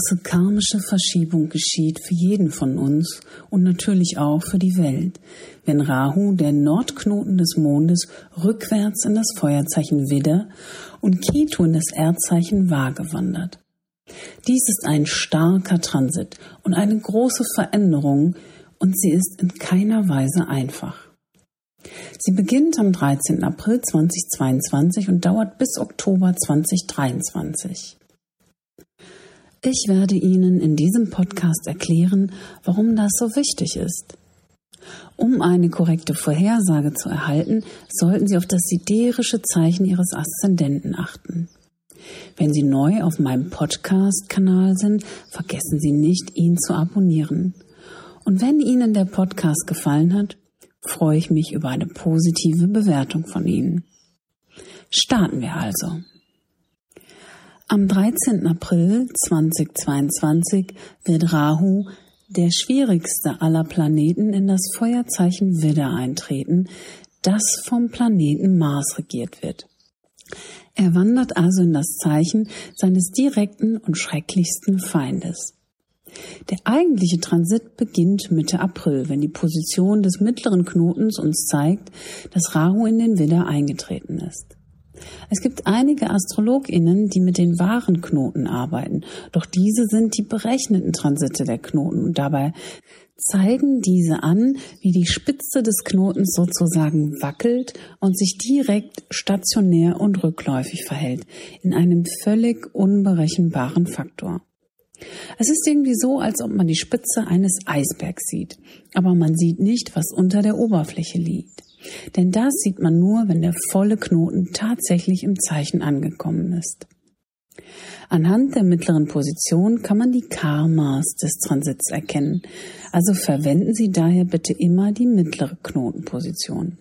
große karmische Verschiebung geschieht für jeden von uns und natürlich auch für die Welt, wenn Rahu, der Nordknoten des Mondes, rückwärts in das Feuerzeichen Widder und Ketu in das Erdzeichen Waage wandert. Dies ist ein starker Transit und eine große Veränderung und sie ist in keiner Weise einfach. Sie beginnt am 13. April 2022 und dauert bis Oktober 2023. Ich werde Ihnen in diesem Podcast erklären, warum das so wichtig ist. Um eine korrekte Vorhersage zu erhalten, sollten Sie auf das siderische Zeichen Ihres Aszendenten achten. Wenn Sie neu auf meinem Podcast-Kanal sind, vergessen Sie nicht, ihn zu abonnieren. Und wenn Ihnen der Podcast gefallen hat, freue ich mich über eine positive Bewertung von Ihnen. Starten wir also. Am 13. April 2022 wird Rahu, der schwierigste aller Planeten, in das Feuerzeichen Widder eintreten, das vom Planeten Mars regiert wird. Er wandert also in das Zeichen seines direkten und schrecklichsten Feindes. Der eigentliche Transit beginnt Mitte April, wenn die Position des mittleren Knotens uns zeigt, dass Rahu in den Widder eingetreten ist. Es gibt einige AstrologInnen, die mit den wahren Knoten arbeiten, doch diese sind die berechneten Transite der Knoten und dabei zeigen diese an, wie die Spitze des Knotens sozusagen wackelt und sich direkt stationär und rückläufig verhält, in einem völlig unberechenbaren Faktor. Es ist irgendwie so, als ob man die Spitze eines Eisbergs sieht, aber man sieht nicht, was unter der Oberfläche liegt. Denn das sieht man nur, wenn der volle Knoten tatsächlich im Zeichen angekommen ist. Anhand der mittleren Position kann man die Karmas des Transits erkennen, also verwenden Sie daher bitte immer die mittlere Knotenposition.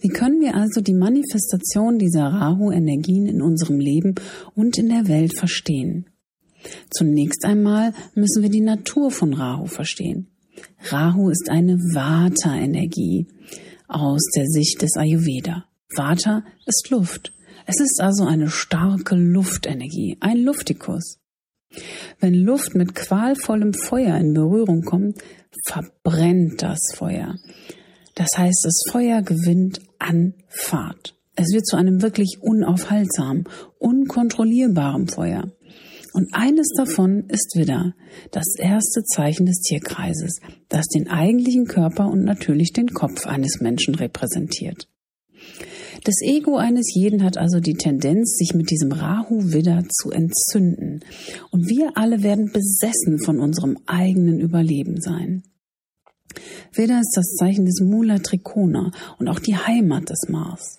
Wie können wir also die Manifestation dieser Rahu-Energien in unserem Leben und in der Welt verstehen? Zunächst einmal müssen wir die Natur von Rahu verstehen. Rahu ist eine Vata-Energie aus der Sicht des Ayurveda. Vata ist Luft. Es ist also eine starke Luftenergie, ein Luftikus. Wenn Luft mit qualvollem Feuer in Berührung kommt, verbrennt das Feuer. Das heißt, das Feuer gewinnt an Fahrt. Es wird zu einem wirklich unaufhaltsamen, unkontrollierbaren Feuer. Und eines davon ist Widder, das erste Zeichen des Tierkreises, das den eigentlichen Körper und natürlich den Kopf eines Menschen repräsentiert. Das Ego eines jeden hat also die Tendenz, sich mit diesem Rahu-Widder zu entzünden. Und wir alle werden besessen von unserem eigenen Überleben sein. Widder ist das Zeichen des Mula Trikona und auch die Heimat des Mars.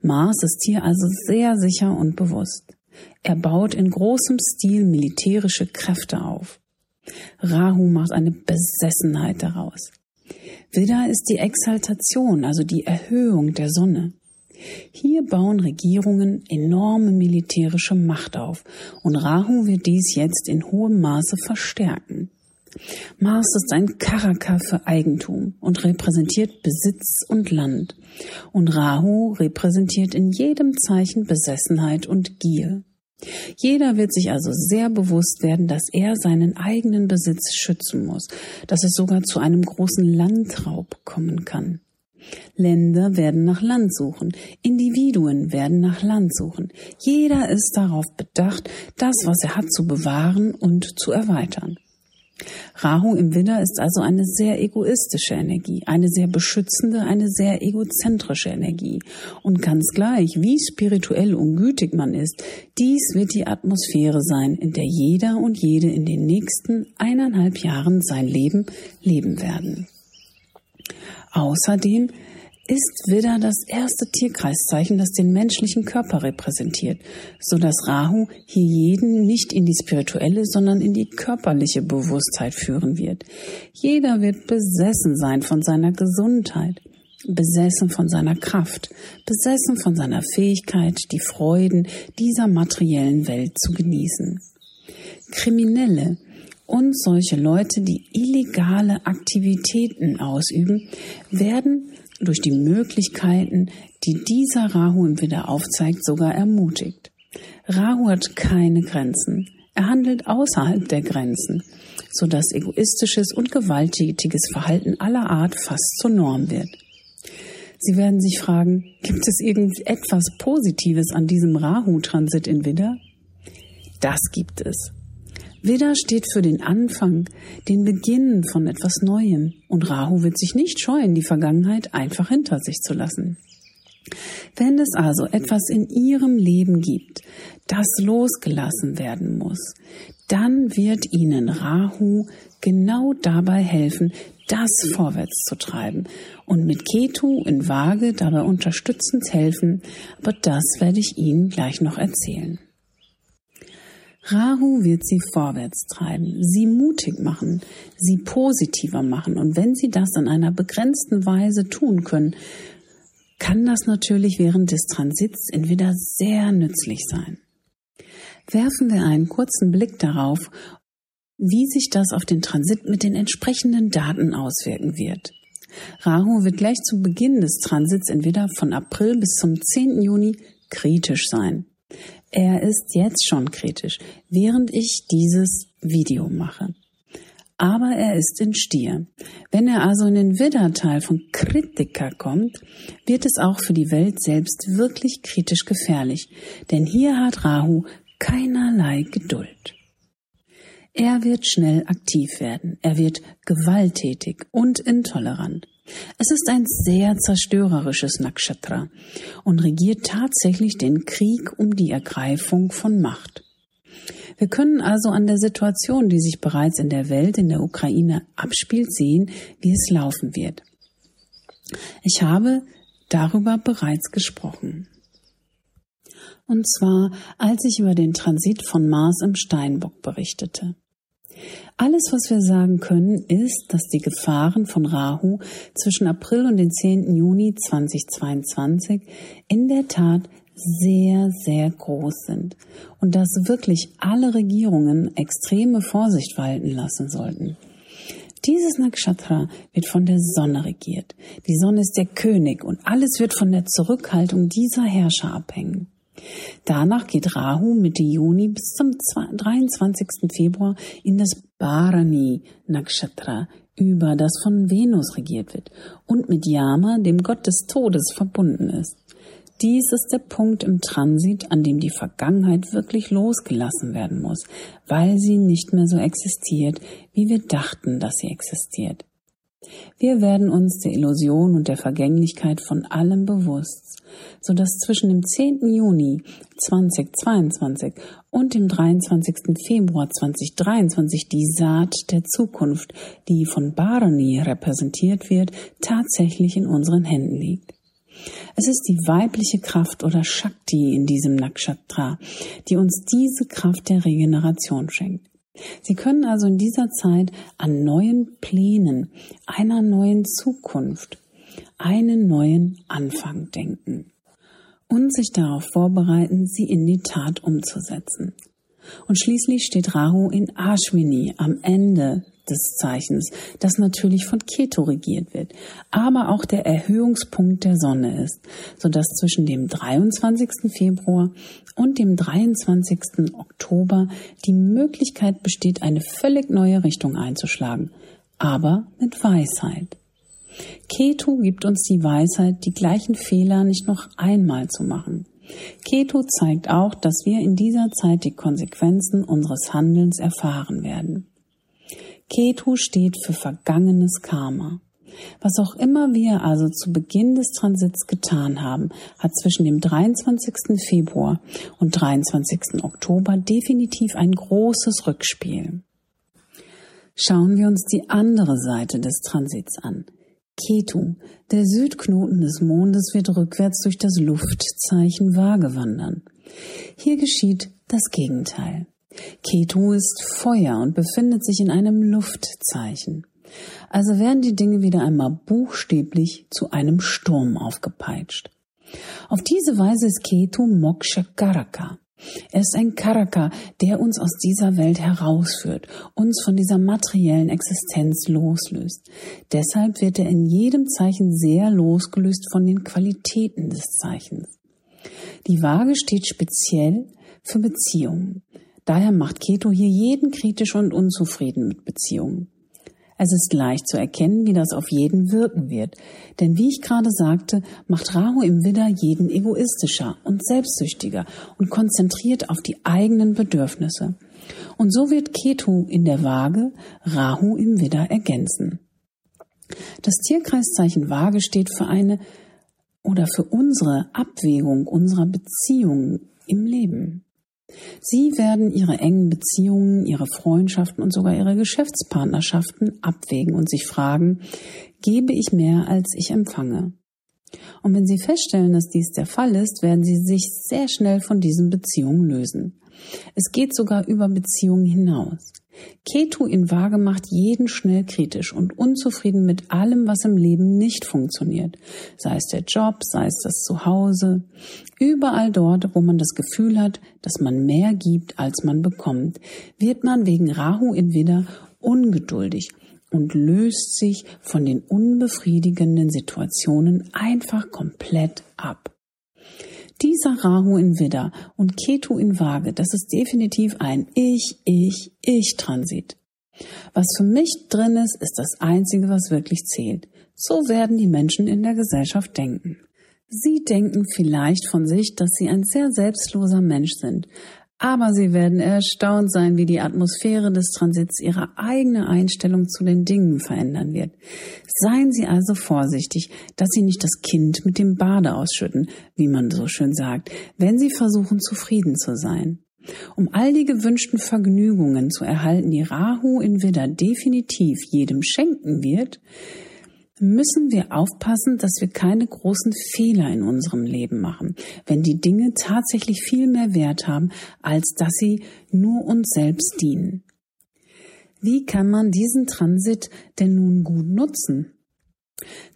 Mars ist hier also sehr sicher und bewusst. Er baut in großem Stil militärische Kräfte auf. Rahu macht eine Besessenheit daraus. Vidya ist die Exaltation, also die Erhöhung der Sonne. Hier bauen Regierungen enorme militärische Macht auf und Rahu wird dies jetzt in hohem Maße verstärken. Mars ist ein Karaka für Eigentum und repräsentiert Besitz und Land. Und Rahu repräsentiert in jedem Zeichen Besessenheit und Gier. Jeder wird sich also sehr bewusst werden, dass er seinen eigenen Besitz schützen muss, dass es sogar zu einem großen Landraub kommen kann. Länder werden nach Land suchen, Individuen werden nach Land suchen. Jeder ist darauf bedacht, das, was er hat, zu bewahren und zu erweitern. Rahu im Widder ist also eine sehr egoistische Energie, eine sehr beschützende, eine sehr egozentrische Energie. Und ganz gleich, wie spirituell und gütig man ist, dies wird die Atmosphäre sein, in der jeder und jede in den nächsten eineinhalb Jahren sein Leben leben werden. Außerdem ist Widder das erste Tierkreiszeichen, das den menschlichen Körper repräsentiert, so dass Rahu hier jeden nicht in die spirituelle, sondern in die körperliche Bewusstheit führen wird. Jeder wird besessen sein von seiner Gesundheit, besessen von seiner Kraft, besessen von seiner Fähigkeit, die Freuden dieser materiellen Welt zu genießen. Kriminelle, und solche Leute, die illegale Aktivitäten ausüben, werden durch die Möglichkeiten, die dieser Rahu im Widder aufzeigt, sogar ermutigt. Rahu hat keine Grenzen. Er handelt außerhalb der Grenzen, so dass egoistisches und gewalttätiges Verhalten aller Art fast zur Norm wird. Sie werden sich fragen, gibt es irgendetwas Positives an diesem Rahu-Transit in Widder? Das gibt es. Widder steht für den Anfang, den Beginn von etwas Neuem, und Rahu wird sich nicht scheuen, die Vergangenheit einfach hinter sich zu lassen. Wenn es also etwas in Ihrem Leben gibt, das losgelassen werden muss, dann wird Ihnen Rahu genau dabei helfen, das vorwärts zu treiben und mit Ketu in Waage dabei unterstützend helfen, aber das werde ich Ihnen gleich noch erzählen. Rahu wird sie vorwärts treiben, sie mutig machen, sie positiver machen und wenn sie das in einer begrenzten Weise tun können, kann das natürlich während des Transits entweder sehr nützlich sein. Werfen wir einen kurzen Blick darauf, wie sich das auf den Transit mit den entsprechenden Daten auswirken wird. Rahu wird gleich zu Beginn des Transits entweder von April bis zum 10. Juni kritisch sein. Er ist jetzt schon kritisch, während ich dieses Video mache aber er ist in Stier. Wenn er also in den Widderteil von Kritiker kommt, wird es auch für die Welt selbst wirklich kritisch gefährlich, denn hier hat Rahu keinerlei Geduld. Er wird schnell aktiv werden, er wird gewalttätig und intolerant. Es ist ein sehr zerstörerisches Nakshatra und regiert tatsächlich den Krieg um die Ergreifung von Macht. Wir können also an der Situation, die sich bereits in der Welt, in der Ukraine abspielt, sehen, wie es laufen wird. Ich habe darüber bereits gesprochen. Und zwar, als ich über den Transit von Mars im Steinbock berichtete. Alles, was wir sagen können, ist, dass die Gefahren von Rahu zwischen April und den 10. Juni 2022 in der Tat sehr, sehr groß sind und dass wirklich alle Regierungen extreme Vorsicht walten lassen sollten. Dieses Nakshatra wird von der Sonne regiert. Die Sonne ist der König und alles wird von der Zurückhaltung dieser Herrscher abhängen. Danach geht Rahu Mitte Juni bis zum 23. Februar in das Bharani Nakshatra über, das von Venus regiert wird und mit Yama, dem Gott des Todes, verbunden ist. Dies ist der Punkt im Transit, an dem die Vergangenheit wirklich losgelassen werden muss, weil sie nicht mehr so existiert, wie wir dachten, dass sie existiert. Wir werden uns der Illusion und der Vergänglichkeit von allem bewusst, so dass zwischen dem 10. Juni 2022 und dem 23. Februar 2023 die Saat der Zukunft, die von Barani repräsentiert wird, tatsächlich in unseren Händen liegt. Es ist die weibliche Kraft oder Shakti in diesem Nakshatra, die uns diese Kraft der Regeneration schenkt. Sie können also in dieser Zeit an neuen Plänen, einer neuen Zukunft, einen neuen Anfang denken und sich darauf vorbereiten, sie in die Tat umzusetzen. Und schließlich steht Rahu in Ashwini am Ende des Zeichens, das natürlich von Keto regiert wird, aber auch der Erhöhungspunkt der Sonne ist, so dass zwischen dem 23. Februar und dem 23. Oktober die Möglichkeit besteht, eine völlig neue Richtung einzuschlagen, aber mit Weisheit. Keto gibt uns die Weisheit, die gleichen Fehler nicht noch einmal zu machen. Keto zeigt auch, dass wir in dieser Zeit die Konsequenzen unseres Handelns erfahren werden. Ketu steht für vergangenes Karma. Was auch immer wir also zu Beginn des Transits getan haben, hat zwischen dem 23. Februar und 23. Oktober definitiv ein großes Rückspiel. Schauen wir uns die andere Seite des Transits an. Ketu, der Südknoten des Mondes, wird rückwärts durch das Luftzeichen Waage wandern. Hier geschieht das Gegenteil. Ketu ist Feuer und befindet sich in einem Luftzeichen. Also werden die Dinge wieder einmal buchstäblich zu einem Sturm aufgepeitscht. Auf diese Weise ist Ketu Moksha Karaka. Er ist ein Karaka, der uns aus dieser Welt herausführt, uns von dieser materiellen Existenz loslöst. Deshalb wird er in jedem Zeichen sehr losgelöst von den Qualitäten des Zeichens. Die Waage steht speziell für Beziehungen. Daher macht Keto hier jeden kritisch und unzufrieden mit Beziehungen. Es ist leicht zu erkennen, wie das auf jeden wirken wird. Denn wie ich gerade sagte, macht Rahu im Widder jeden egoistischer und selbstsüchtiger und konzentriert auf die eigenen Bedürfnisse. Und so wird Ketu in der Waage Rahu im Widder ergänzen. Das Tierkreiszeichen Waage steht für eine oder für unsere Abwägung unserer Beziehungen im Leben. Sie werden ihre engen Beziehungen, ihre Freundschaften und sogar ihre Geschäftspartnerschaften abwägen und sich fragen, gebe ich mehr, als ich empfange? Und wenn Sie feststellen, dass dies der Fall ist, werden Sie sich sehr schnell von diesen Beziehungen lösen. Es geht sogar über Beziehungen hinaus. Ketu in Waage macht jeden schnell kritisch und unzufrieden mit allem, was im Leben nicht funktioniert. Sei es der Job, sei es das Zuhause. Überall dort, wo man das Gefühl hat, dass man mehr gibt, als man bekommt, wird man wegen Rahu in Widder ungeduldig und löst sich von den unbefriedigenden Situationen einfach komplett ab. Dieser Rahu in Widder und Ketu in Waage, das ist definitiv ein Ich, Ich, Ich-Transit. Was für mich drin ist, ist das Einzige, was wirklich zählt. So werden die Menschen in der Gesellschaft denken. Sie denken vielleicht von sich, dass sie ein sehr selbstloser Mensch sind, aber Sie werden erstaunt sein, wie die Atmosphäre des Transits Ihre eigene Einstellung zu den Dingen verändern wird. Seien Sie also vorsichtig, dass Sie nicht das Kind mit dem Bade ausschütten, wie man so schön sagt, wenn Sie versuchen, zufrieden zu sein. Um all die gewünschten Vergnügungen zu erhalten, die Rahu in Widder definitiv jedem schenken wird, müssen wir aufpassen, dass wir keine großen Fehler in unserem Leben machen, wenn die Dinge tatsächlich viel mehr Wert haben, als dass sie nur uns selbst dienen. Wie kann man diesen Transit denn nun gut nutzen?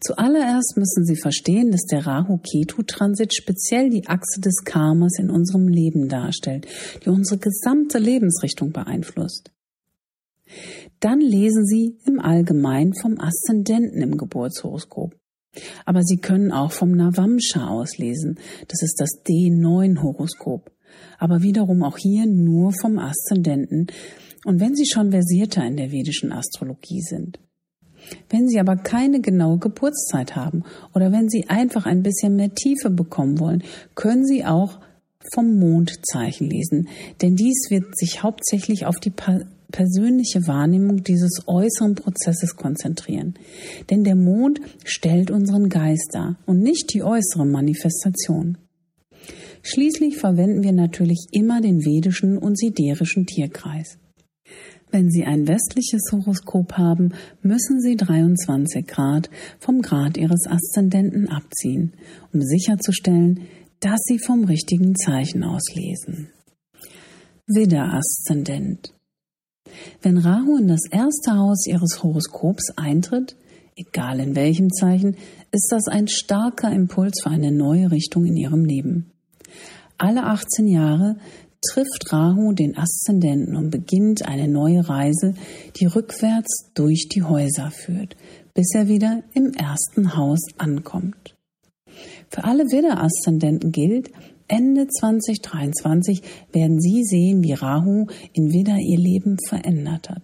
Zuallererst müssen Sie verstehen, dass der Rahu-Ketu-Transit speziell die Achse des Karmas in unserem Leben darstellt, die unsere gesamte Lebensrichtung beeinflusst. Dann lesen Sie im Allgemeinen vom Aszendenten im Geburtshoroskop. Aber Sie können auch vom Navamsha auslesen. Das ist das D9-Horoskop. Aber wiederum auch hier nur vom Aszendenten. Und wenn Sie schon versierter in der vedischen Astrologie sind. Wenn Sie aber keine genaue Geburtszeit haben oder wenn Sie einfach ein bisschen mehr Tiefe bekommen wollen, können Sie auch vom Mondzeichen lesen, denn dies wird sich hauptsächlich auf die persönliche Wahrnehmung dieses äußeren Prozesses konzentrieren. Denn der Mond stellt unseren Geist dar und nicht die äußere Manifestation. Schließlich verwenden wir natürlich immer den vedischen und siderischen Tierkreis. Wenn Sie ein westliches Horoskop haben, müssen Sie 23 Grad vom Grad Ihres Aszendenten abziehen, um sicherzustellen, dass Sie vom richtigen Zeichen auslesen. Widder-Aszendent wenn Rahu in das erste Haus ihres Horoskops eintritt, egal in welchem Zeichen, ist das ein starker Impuls für eine neue Richtung in ihrem Leben. Alle 18 Jahre trifft Rahu den Aszendenten und beginnt eine neue Reise, die rückwärts durch die Häuser führt, bis er wieder im ersten Haus ankommt. Für alle Widder-Aszendenten gilt, Ende 2023 werden Sie sehen, wie Rahu in Widder ihr Leben verändert hat.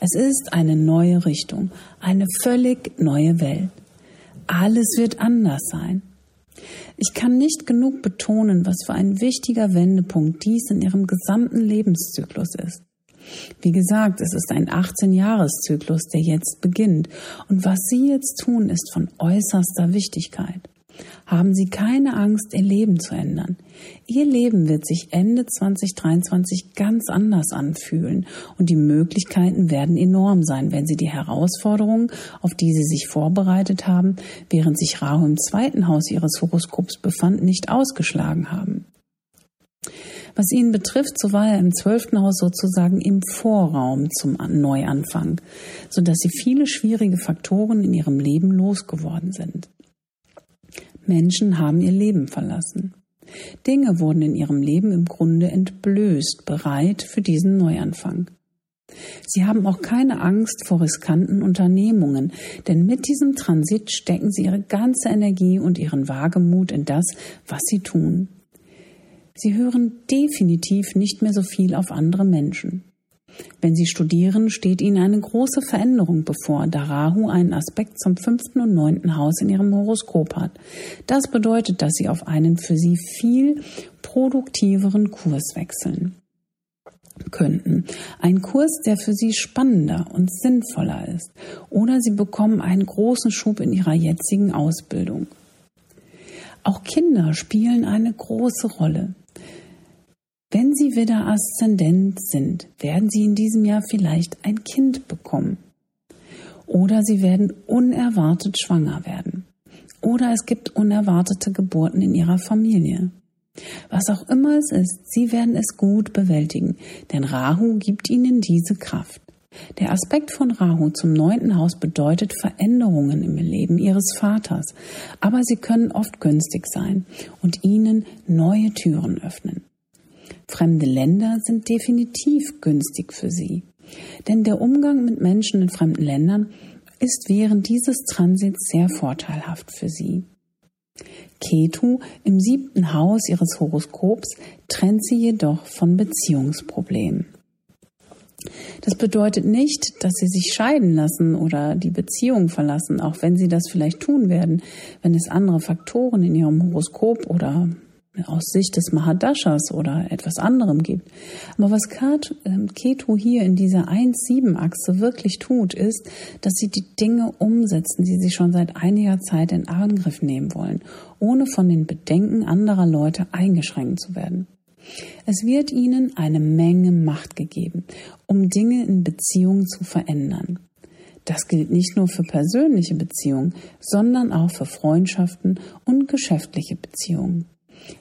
Es ist eine neue Richtung, eine völlig neue Welt. Alles wird anders sein. Ich kann nicht genug betonen, was für ein wichtiger Wendepunkt dies in Ihrem gesamten Lebenszyklus ist. Wie gesagt, es ist ein 18-Jahres-Zyklus, der jetzt beginnt. Und was Sie jetzt tun, ist von äußerster Wichtigkeit. Haben Sie keine Angst, Ihr Leben zu ändern. Ihr Leben wird sich Ende 2023 ganz anders anfühlen und die Möglichkeiten werden enorm sein, wenn Sie die Herausforderungen, auf die Sie sich vorbereitet haben, während sich Rahu im zweiten Haus Ihres Horoskops befand, nicht ausgeschlagen haben. Was ihn betrifft, so war er im zwölften Haus sozusagen im Vorraum zum Neuanfang, so dass sie viele schwierige Faktoren in ihrem Leben losgeworden sind. Menschen haben ihr Leben verlassen. Dinge wurden in ihrem Leben im Grunde entblößt, bereit für diesen Neuanfang. Sie haben auch keine Angst vor riskanten Unternehmungen, denn mit diesem Transit stecken sie ihre ganze Energie und ihren Wagemut in das, was sie tun. Sie hören definitiv nicht mehr so viel auf andere Menschen. Wenn Sie studieren, steht Ihnen eine große Veränderung bevor, da Rahu einen Aspekt zum fünften und neunten Haus in Ihrem Horoskop hat. Das bedeutet, dass Sie auf einen für Sie viel produktiveren Kurs wechseln könnten. Ein Kurs, der für Sie spannender und sinnvoller ist. Oder Sie bekommen einen großen Schub in Ihrer jetzigen Ausbildung. Auch Kinder spielen eine große Rolle. Wenn Sie wieder Aszendent sind, werden Sie in diesem Jahr vielleicht ein Kind bekommen. Oder Sie werden unerwartet schwanger werden. Oder es gibt unerwartete Geburten in Ihrer Familie. Was auch immer es ist, Sie werden es gut bewältigen, denn Rahu gibt Ihnen diese Kraft. Der Aspekt von Rahu zum neunten Haus bedeutet Veränderungen im Leben Ihres Vaters, aber sie können oft günstig sein und Ihnen neue Türen öffnen. Fremde Länder sind definitiv günstig für Sie, denn der Umgang mit Menschen in fremden Ländern ist während dieses Transits sehr vorteilhaft für Sie. Ketu im siebten Haus ihres Horoskops trennt sie jedoch von Beziehungsproblemen. Das bedeutet nicht, dass sie sich scheiden lassen oder die Beziehung verlassen, auch wenn sie das vielleicht tun werden, wenn es andere Faktoren in ihrem Horoskop oder aus Sicht des Mahadashas oder etwas anderem gibt. Aber was ähm, Ketu hier in dieser 1-7-Achse wirklich tut, ist, dass sie die Dinge umsetzen, die sie schon seit einiger Zeit in Angriff nehmen wollen, ohne von den Bedenken anderer Leute eingeschränkt zu werden. Es wird ihnen eine Menge Macht gegeben, um Dinge in Beziehungen zu verändern. Das gilt nicht nur für persönliche Beziehungen, sondern auch für Freundschaften und geschäftliche Beziehungen.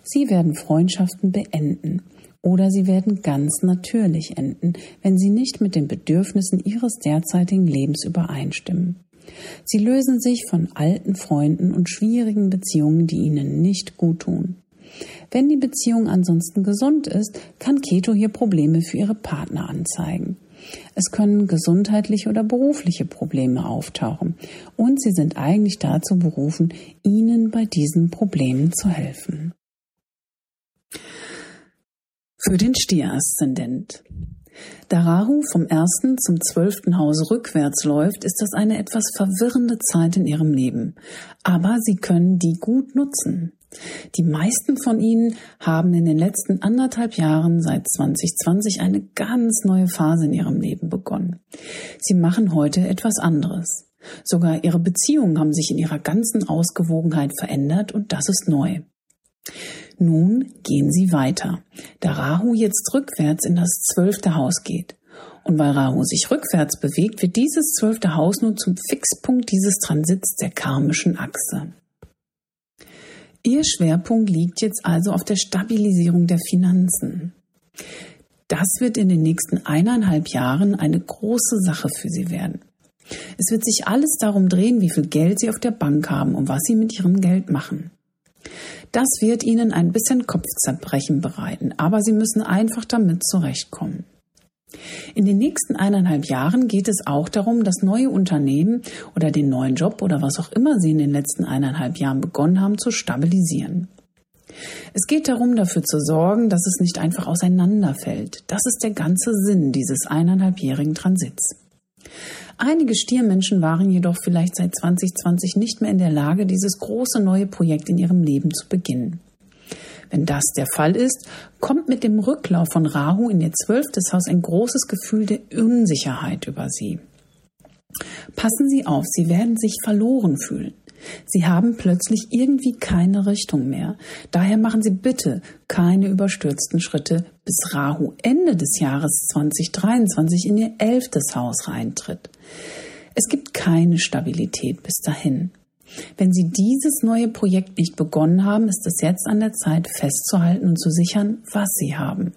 Sie werden Freundschaften beenden oder sie werden ganz natürlich enden, wenn sie nicht mit den Bedürfnissen ihres derzeitigen Lebens übereinstimmen. Sie lösen sich von alten Freunden und schwierigen Beziehungen, die ihnen nicht gut tun. Wenn die Beziehung ansonsten gesund ist, kann Keto hier Probleme für ihre Partner anzeigen. Es können gesundheitliche oder berufliche Probleme auftauchen und sie sind eigentlich dazu berufen, ihnen bei diesen Problemen zu helfen. Für den Stieraszendent. Da Rahu vom ersten zum zwölften Haus rückwärts läuft, ist das eine etwas verwirrende Zeit in ihrem Leben. Aber sie können die gut nutzen. Die meisten von ihnen haben in den letzten anderthalb Jahren seit 2020 eine ganz neue Phase in ihrem Leben begonnen. Sie machen heute etwas anderes. Sogar ihre Beziehungen haben sich in ihrer ganzen Ausgewogenheit verändert und das ist neu. Nun gehen sie weiter, da Rahu jetzt rückwärts in das zwölfte Haus geht. Und weil Rahu sich rückwärts bewegt, wird dieses zwölfte Haus nun zum Fixpunkt dieses Transits der karmischen Achse. Ihr Schwerpunkt liegt jetzt also auf der Stabilisierung der Finanzen. Das wird in den nächsten eineinhalb Jahren eine große Sache für Sie werden. Es wird sich alles darum drehen, wie viel Geld Sie auf der Bank haben und was Sie mit Ihrem Geld machen. Das wird Ihnen ein bisschen Kopfzerbrechen bereiten, aber Sie müssen einfach damit zurechtkommen. In den nächsten eineinhalb Jahren geht es auch darum, das neue Unternehmen oder den neuen Job oder was auch immer Sie in den letzten eineinhalb Jahren begonnen haben zu stabilisieren. Es geht darum, dafür zu sorgen, dass es nicht einfach auseinanderfällt. Das ist der ganze Sinn dieses eineinhalbjährigen Transits. Einige Stiermenschen waren jedoch vielleicht seit 2020 nicht mehr in der Lage, dieses große neue Projekt in ihrem Leben zu beginnen. Wenn das der Fall ist, kommt mit dem Rücklauf von Rahu in ihr zwölftes Haus ein großes Gefühl der Unsicherheit über sie. Passen Sie auf, Sie werden sich verloren fühlen. Sie haben plötzlich irgendwie keine Richtung mehr. Daher machen Sie bitte keine überstürzten Schritte, bis Rahu Ende des Jahres 2023 in Ihr elftes Haus reintritt. Es gibt keine Stabilität bis dahin. Wenn Sie dieses neue Projekt nicht begonnen haben, ist es jetzt an der Zeit festzuhalten und zu sichern, was Sie haben.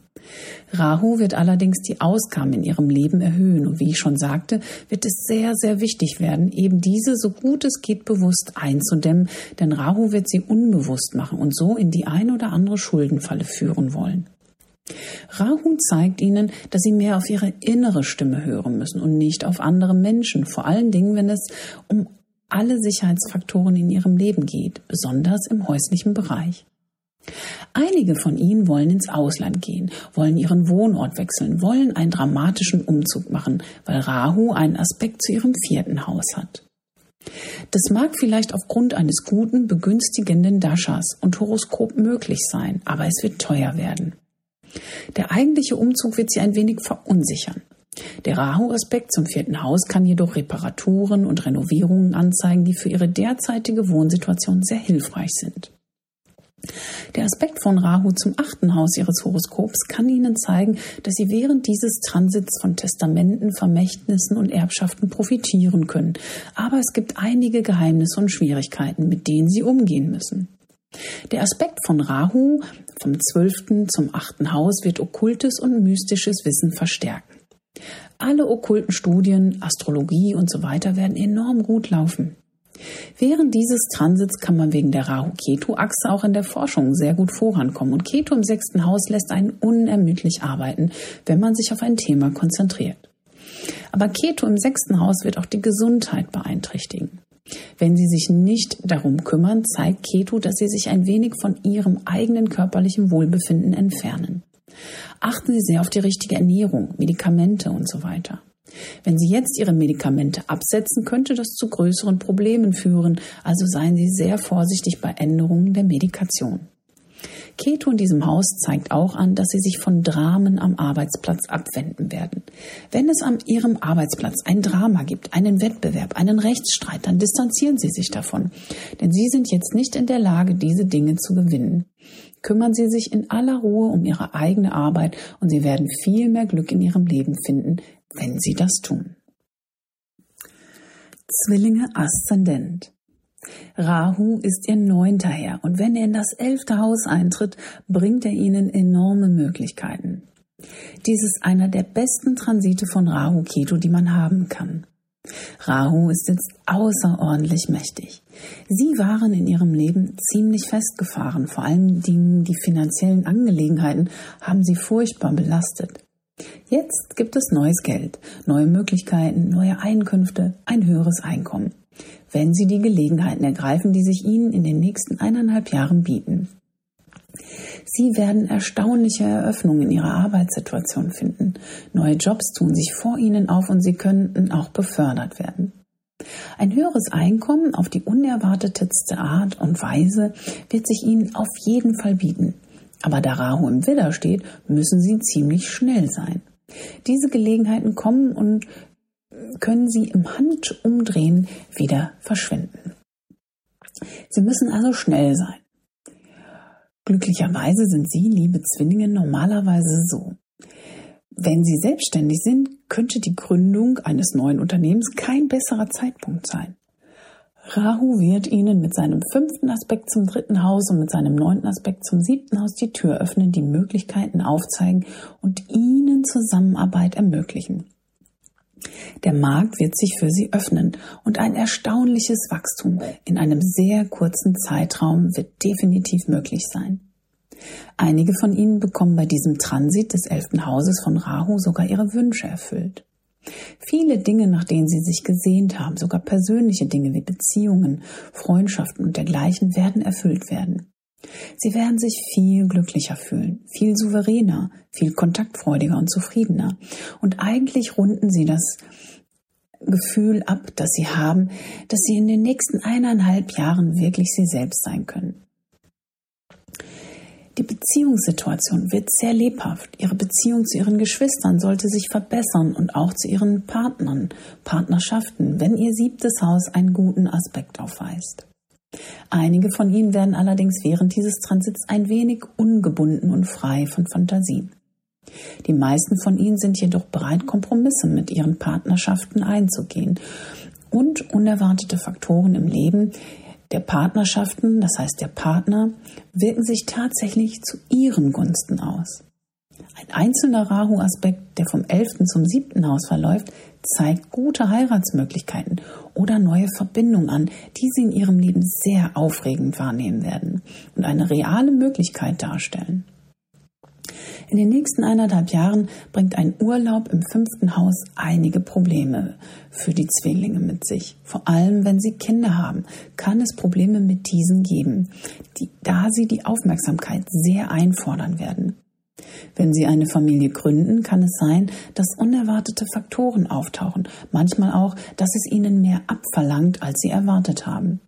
Rahu wird allerdings die Ausgaben in ihrem Leben erhöhen und wie ich schon sagte, wird es sehr, sehr wichtig werden, eben diese so gut es geht bewusst einzudämmen, denn Rahu wird sie unbewusst machen und so in die ein oder andere Schuldenfalle führen wollen. Rahu zeigt ihnen, dass sie mehr auf ihre innere Stimme hören müssen und nicht auf andere Menschen, vor allen Dingen, wenn es um alle Sicherheitsfaktoren in ihrem Leben geht, besonders im häuslichen Bereich. Einige von ihnen wollen ins Ausland gehen, wollen ihren Wohnort wechseln, wollen einen dramatischen Umzug machen, weil Rahu einen Aspekt zu ihrem vierten Haus hat. Das mag vielleicht aufgrund eines guten, begünstigenden Dashas und Horoskop möglich sein, aber es wird teuer werden. Der eigentliche Umzug wird sie ein wenig verunsichern. Der Rahu-Aspekt zum vierten Haus kann jedoch Reparaturen und Renovierungen anzeigen, die für ihre derzeitige Wohnsituation sehr hilfreich sind. Der Aspekt von Rahu zum achten Haus ihres Horoskops kann Ihnen zeigen, dass Sie während dieses Transits von Testamenten, Vermächtnissen und Erbschaften profitieren können. Aber es gibt einige Geheimnisse und Schwierigkeiten, mit denen Sie umgehen müssen. Der Aspekt von Rahu vom zwölften zum achten Haus wird okkultes und mystisches Wissen verstärken. Alle okkulten Studien, Astrologie und so weiter werden enorm gut laufen. Während dieses Transits kann man wegen der Rahu-Ketu-Achse auch in der Forschung sehr gut vorankommen und Ketu im sechsten Haus lässt einen unermüdlich arbeiten, wenn man sich auf ein Thema konzentriert. Aber Ketu im sechsten Haus wird auch die Gesundheit beeinträchtigen. Wenn Sie sich nicht darum kümmern, zeigt Ketu, dass Sie sich ein wenig von Ihrem eigenen körperlichen Wohlbefinden entfernen. Achten Sie sehr auf die richtige Ernährung, Medikamente und so weiter. Wenn Sie jetzt Ihre Medikamente absetzen, könnte das zu größeren Problemen führen, also seien Sie sehr vorsichtig bei Änderungen der Medikation. Keto in diesem Haus zeigt auch an, dass sie sich von Dramen am Arbeitsplatz abwenden werden. Wenn es an ihrem Arbeitsplatz ein Drama gibt, einen Wettbewerb, einen Rechtsstreit, dann distanzieren sie sich davon. Denn sie sind jetzt nicht in der Lage, diese Dinge zu gewinnen. Kümmern Sie sich in aller Ruhe um Ihre eigene Arbeit und Sie werden viel mehr Glück in Ihrem Leben finden, wenn Sie das tun. Zwillinge Aszendent. Rahu ist ihr neunter Herr und wenn er in das elfte Haus eintritt, bringt er ihnen enorme Möglichkeiten. Dies ist einer der besten Transite von Rahu Ketu, die man haben kann. Rahu ist jetzt außerordentlich mächtig. Sie waren in ihrem Leben ziemlich festgefahren, vor allen Dingen die finanziellen Angelegenheiten haben sie furchtbar belastet. Jetzt gibt es neues Geld, neue Möglichkeiten, neue Einkünfte, ein höheres Einkommen wenn Sie die Gelegenheiten ergreifen, die sich Ihnen in den nächsten eineinhalb Jahren bieten. Sie werden erstaunliche Eröffnungen in Ihrer Arbeitssituation finden. Neue Jobs tun sich vor Ihnen auf und Sie könnten auch befördert werden. Ein höheres Einkommen auf die unerwartetste Art und Weise wird sich Ihnen auf jeden Fall bieten. Aber da Rahu im Widder steht, müssen Sie ziemlich schnell sein. Diese Gelegenheiten kommen und können sie im Handumdrehen wieder verschwinden. Sie müssen also schnell sein. Glücklicherweise sind Sie, liebe Zwillinge, normalerweise so. Wenn Sie selbstständig sind, könnte die Gründung eines neuen Unternehmens kein besserer Zeitpunkt sein. Rahu wird Ihnen mit seinem fünften Aspekt zum dritten Haus und mit seinem neunten Aspekt zum siebten Haus die Tür öffnen, die Möglichkeiten aufzeigen und Ihnen Zusammenarbeit ermöglichen. Der Markt wird sich für sie öffnen und ein erstaunliches Wachstum in einem sehr kurzen Zeitraum wird definitiv möglich sein. Einige von ihnen bekommen bei diesem Transit des elften Hauses von Rahu sogar ihre Wünsche erfüllt. Viele Dinge, nach denen sie sich gesehnt haben, sogar persönliche Dinge wie Beziehungen, Freundschaften und dergleichen, werden erfüllt werden. Sie werden sich viel glücklicher fühlen, viel souveräner, viel kontaktfreudiger und zufriedener. Und eigentlich runden sie das Gefühl ab, das sie haben, dass sie in den nächsten eineinhalb Jahren wirklich sie selbst sein können. Die Beziehungssituation wird sehr lebhaft. Ihre Beziehung zu ihren Geschwistern sollte sich verbessern und auch zu ihren Partnern, Partnerschaften, wenn ihr siebtes Haus einen guten Aspekt aufweist. Einige von ihnen werden allerdings während dieses Transits ein wenig ungebunden und frei von Fantasien. Die meisten von ihnen sind jedoch bereit, Kompromisse mit ihren Partnerschaften einzugehen und unerwartete Faktoren im Leben der Partnerschaften, das heißt der Partner, wirken sich tatsächlich zu ihren Gunsten aus. Ein einzelner Rahu-Aspekt, der vom 11. zum 7. Haus verläuft, zeigt gute Heiratsmöglichkeiten oder neue Verbindungen an, die Sie in Ihrem Leben sehr aufregend wahrnehmen werden und eine reale Möglichkeit darstellen. In den nächsten eineinhalb Jahren bringt ein Urlaub im fünften Haus einige Probleme für die Zwillinge mit sich. Vor allem, wenn sie Kinder haben, kann es Probleme mit diesen geben, die, da sie die Aufmerksamkeit sehr einfordern werden. Wenn Sie eine Familie gründen, kann es sein, dass unerwartete Faktoren auftauchen, manchmal auch, dass es Ihnen mehr abverlangt, als Sie erwartet haben.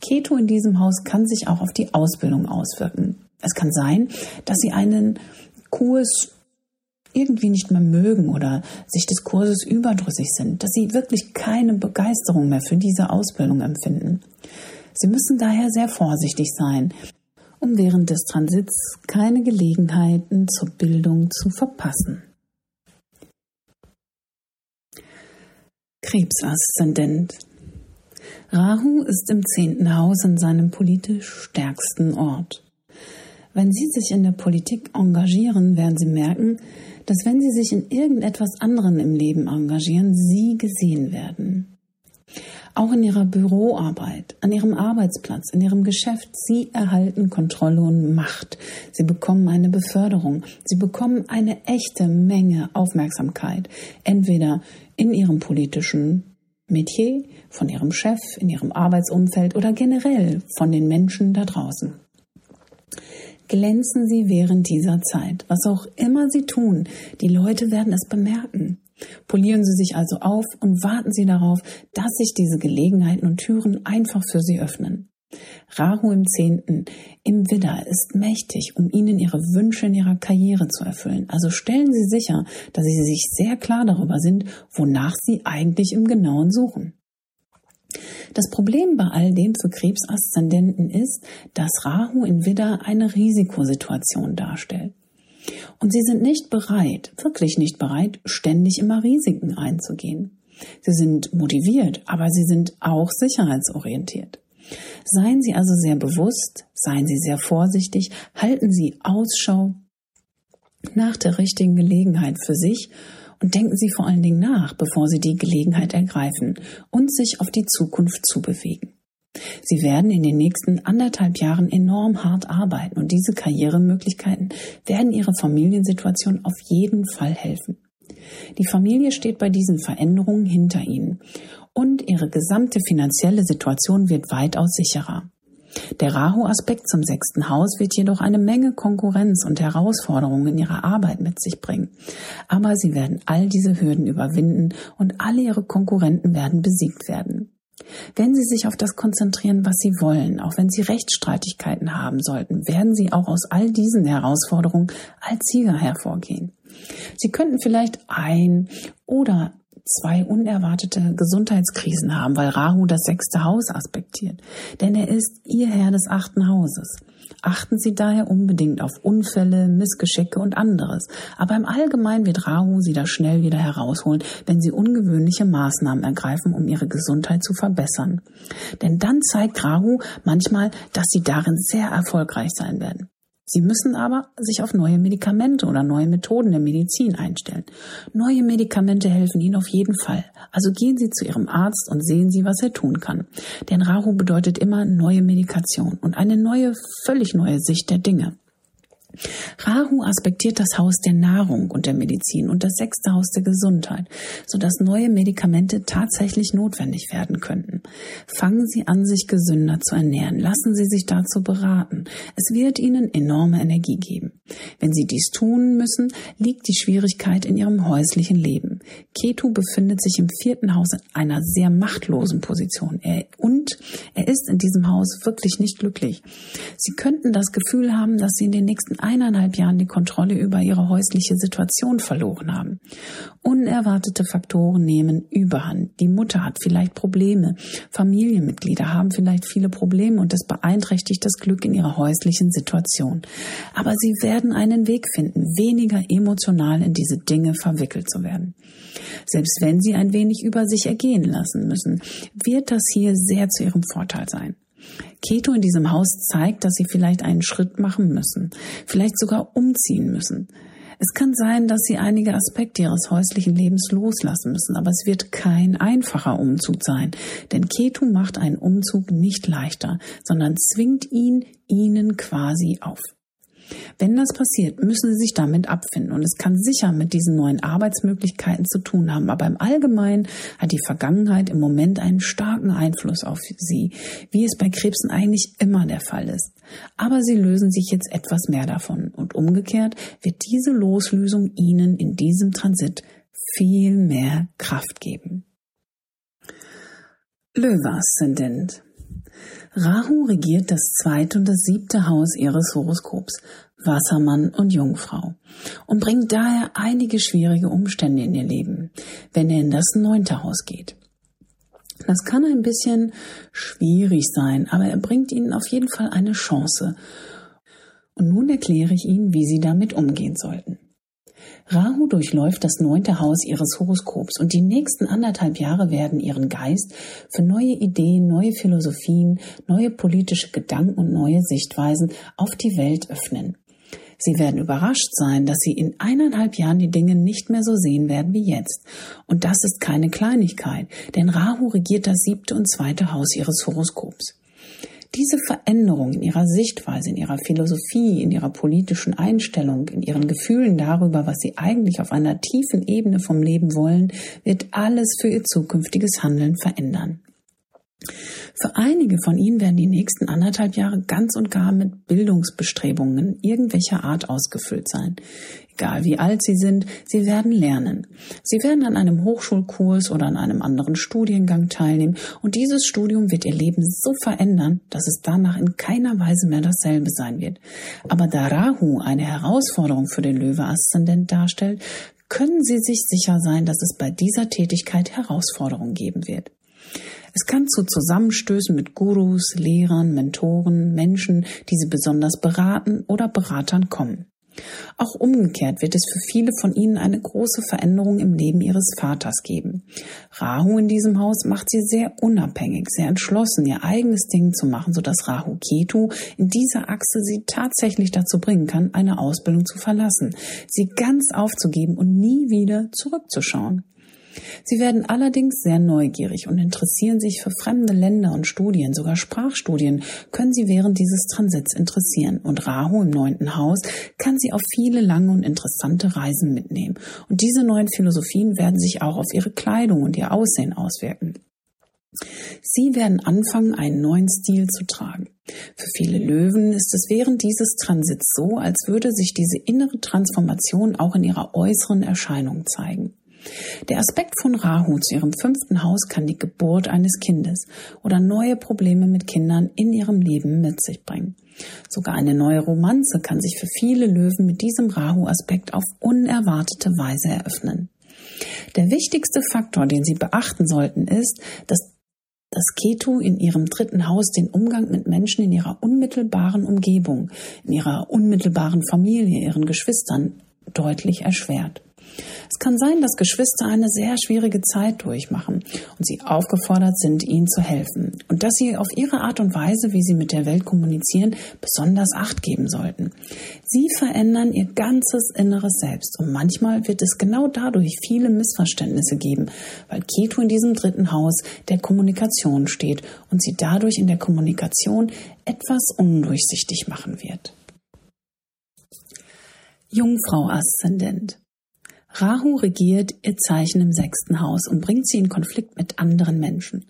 Keto in diesem Haus kann sich auch auf die Ausbildung auswirken. Es kann sein, dass Sie einen Kurs irgendwie nicht mehr mögen oder sich des Kurses überdrüssig sind, dass sie wirklich keine Begeisterung mehr für diese Ausbildung empfinden. Sie müssen daher sehr vorsichtig sein, um während des Transits keine Gelegenheiten zur Bildung zu verpassen. Krebsaszendent Rahu ist im zehnten Haus in seinem politisch stärksten Ort. Wenn Sie sich in der Politik engagieren, werden Sie merken, dass wenn Sie sich in irgendetwas anderem im Leben engagieren, Sie gesehen werden. Auch in Ihrer Büroarbeit, an Ihrem Arbeitsplatz, in Ihrem Geschäft, Sie erhalten Kontrolle und Macht. Sie bekommen eine Beförderung. Sie bekommen eine echte Menge Aufmerksamkeit. Entweder in Ihrem politischen Metier, von Ihrem Chef, in Ihrem Arbeitsumfeld oder generell von den Menschen da draußen. Glänzen Sie während dieser Zeit. Was auch immer Sie tun, die Leute werden es bemerken. Polieren Sie sich also auf und warten Sie darauf, dass sich diese Gelegenheiten und Türen einfach für Sie öffnen. Rahu im Zehnten im Widder ist mächtig, um Ihnen Ihre Wünsche in Ihrer Karriere zu erfüllen. Also stellen Sie sicher, dass Sie sich sehr klar darüber sind, wonach Sie eigentlich im Genauen suchen. Das Problem bei all dem für Krebsaszendenten ist, dass Rahu in Widder eine Risikosituation darstellt. Und sie sind nicht bereit, wirklich nicht bereit, ständig immer Risiken einzugehen. Sie sind motiviert, aber sie sind auch sicherheitsorientiert. Seien Sie also sehr bewusst, seien Sie sehr vorsichtig, halten Sie Ausschau nach der richtigen Gelegenheit für sich und denken Sie vor allen Dingen nach, bevor Sie die Gelegenheit ergreifen und sich auf die Zukunft zubewegen. Sie werden in den nächsten anderthalb Jahren enorm hart arbeiten und diese Karrieremöglichkeiten werden Ihre Familiensituation auf jeden Fall helfen. Die Familie steht bei diesen Veränderungen hinter Ihnen und Ihre gesamte finanzielle Situation wird weitaus sicherer. Der Rahu-Aspekt zum sechsten Haus wird jedoch eine Menge Konkurrenz und Herausforderungen in ihrer Arbeit mit sich bringen. Aber sie werden all diese Hürden überwinden und alle ihre Konkurrenten werden besiegt werden. Wenn Sie sich auf das konzentrieren, was Sie wollen, auch wenn Sie Rechtsstreitigkeiten haben sollten, werden Sie auch aus all diesen Herausforderungen als Sieger hervorgehen. Sie könnten vielleicht ein oder zwei unerwartete Gesundheitskrisen haben, weil Rahu das sechste Haus aspektiert. Denn er ist ihr Herr des achten Hauses. Achten Sie daher unbedingt auf Unfälle, Missgeschicke und anderes. Aber im Allgemeinen wird Rahu Sie da schnell wieder herausholen, wenn Sie ungewöhnliche Maßnahmen ergreifen, um Ihre Gesundheit zu verbessern. Denn dann zeigt Rahu manchmal, dass Sie darin sehr erfolgreich sein werden. Sie müssen aber sich auf neue Medikamente oder neue Methoden der Medizin einstellen. Neue Medikamente helfen Ihnen auf jeden Fall. Also gehen Sie zu Ihrem Arzt und sehen Sie, was er tun kann. Denn Rahu bedeutet immer neue Medikation und eine neue, völlig neue Sicht der Dinge. Rahu aspektiert das Haus der Nahrung und der Medizin und das sechste Haus der Gesundheit, sodass neue Medikamente tatsächlich notwendig werden könnten. Fangen Sie an, sich gesünder zu ernähren. Lassen Sie sich dazu beraten. Es wird Ihnen enorme Energie geben. Wenn Sie dies tun müssen, liegt die Schwierigkeit in Ihrem häuslichen Leben. Ketu befindet sich im vierten Haus in einer sehr machtlosen Position. Er, und er ist in diesem Haus wirklich nicht glücklich. Sie könnten das Gefühl haben, dass Sie in den nächsten eineinhalb Jahren die Kontrolle über ihre häusliche Situation verloren haben. Unerwartete Faktoren nehmen Überhand. Die Mutter hat vielleicht Probleme. Familienmitglieder haben vielleicht viele Probleme und das beeinträchtigt das Glück in ihrer häuslichen Situation. Aber sie werden einen Weg finden, weniger emotional in diese Dinge verwickelt zu werden. Selbst wenn sie ein wenig über sich ergehen lassen müssen, wird das hier sehr zu ihrem Vorteil sein. Keto in diesem Haus zeigt, dass sie vielleicht einen Schritt machen müssen, vielleicht sogar umziehen müssen. Es kann sein, dass sie einige Aspekte ihres häuslichen Lebens loslassen müssen, aber es wird kein einfacher Umzug sein, denn Ketu macht einen Umzug nicht leichter, sondern zwingt ihn ihnen quasi auf. Wenn das passiert, müssen Sie sich damit abfinden. Und es kann sicher mit diesen neuen Arbeitsmöglichkeiten zu tun haben. Aber im Allgemeinen hat die Vergangenheit im Moment einen starken Einfluss auf Sie, wie es bei Krebsen eigentlich immer der Fall ist. Aber Sie lösen sich jetzt etwas mehr davon. Und umgekehrt wird diese Loslösung Ihnen in diesem Transit viel mehr Kraft geben. Löwe-Aszendent. Rahu regiert das zweite und das siebte Haus ihres Horoskops, Wassermann und Jungfrau, und bringt daher einige schwierige Umstände in ihr Leben, wenn er in das neunte Haus geht. Das kann ein bisschen schwierig sein, aber er bringt ihnen auf jeden Fall eine Chance. Und nun erkläre ich Ihnen, wie Sie damit umgehen sollten. Rahu durchläuft das neunte Haus ihres Horoskops und die nächsten anderthalb Jahre werden ihren Geist für neue Ideen, neue Philosophien, neue politische Gedanken und neue Sichtweisen auf die Welt öffnen. Sie werden überrascht sein, dass sie in eineinhalb Jahren die Dinge nicht mehr so sehen werden wie jetzt. Und das ist keine Kleinigkeit, denn Rahu regiert das siebte und zweite Haus ihres Horoskops. Diese Veränderung in ihrer Sichtweise, in ihrer Philosophie, in ihrer politischen Einstellung, in ihren Gefühlen darüber, was sie eigentlich auf einer tiefen Ebene vom Leben wollen, wird alles für ihr zukünftiges Handeln verändern. Für einige von ihnen werden die nächsten anderthalb Jahre ganz und gar mit Bildungsbestrebungen irgendwelcher Art ausgefüllt sein. Egal wie alt sie sind, sie werden lernen. Sie werden an einem Hochschulkurs oder an einem anderen Studiengang teilnehmen und dieses Studium wird ihr Leben so verändern, dass es danach in keiner Weise mehr dasselbe sein wird. Aber da Rahu eine Herausforderung für den Löwe-Aszendent darstellt, können Sie sich sicher sein, dass es bei dieser Tätigkeit Herausforderungen geben wird. Es kann zu Zusammenstößen mit Gurus, Lehrern, Mentoren, Menschen, die sie besonders beraten oder Beratern kommen. Auch umgekehrt wird es für viele von ihnen eine große Veränderung im Leben ihres Vaters geben. Rahu in diesem Haus macht sie sehr unabhängig, sehr entschlossen, ihr eigenes Ding zu machen, sodass Rahu Ketu in dieser Achse sie tatsächlich dazu bringen kann, eine Ausbildung zu verlassen, sie ganz aufzugeben und nie wieder zurückzuschauen. Sie werden allerdings sehr neugierig und interessieren sich für fremde Länder und Studien, sogar Sprachstudien können sie während dieses Transits interessieren. Und Rahu im neunten Haus kann sie auf viele lange und interessante Reisen mitnehmen. Und diese neuen Philosophien werden sich auch auf ihre Kleidung und ihr Aussehen auswirken. Sie werden anfangen, einen neuen Stil zu tragen. Für viele Löwen ist es während dieses Transits so, als würde sich diese innere Transformation auch in ihrer äußeren Erscheinung zeigen. Der Aspekt von Rahu zu ihrem fünften Haus kann die Geburt eines Kindes oder neue Probleme mit Kindern in ihrem Leben mit sich bringen. Sogar eine neue Romanze kann sich für viele Löwen mit diesem Rahu-Aspekt auf unerwartete Weise eröffnen. Der wichtigste Faktor, den Sie beachten sollten, ist, dass das Ketu in ihrem dritten Haus den Umgang mit Menschen in ihrer unmittelbaren Umgebung, in ihrer unmittelbaren Familie, ihren Geschwistern deutlich erschwert. Es kann sein, dass Geschwister eine sehr schwierige Zeit durchmachen und sie aufgefordert sind, ihnen zu helfen und dass sie auf ihre Art und Weise, wie sie mit der Welt kommunizieren, besonders Acht geben sollten. Sie verändern ihr ganzes inneres Selbst und manchmal wird es genau dadurch viele Missverständnisse geben, weil Ketu in diesem dritten Haus der Kommunikation steht und sie dadurch in der Kommunikation etwas undurchsichtig machen wird. Jungfrau Aszendent Rahu regiert ihr Zeichen im sechsten Haus und bringt sie in Konflikt mit anderen Menschen.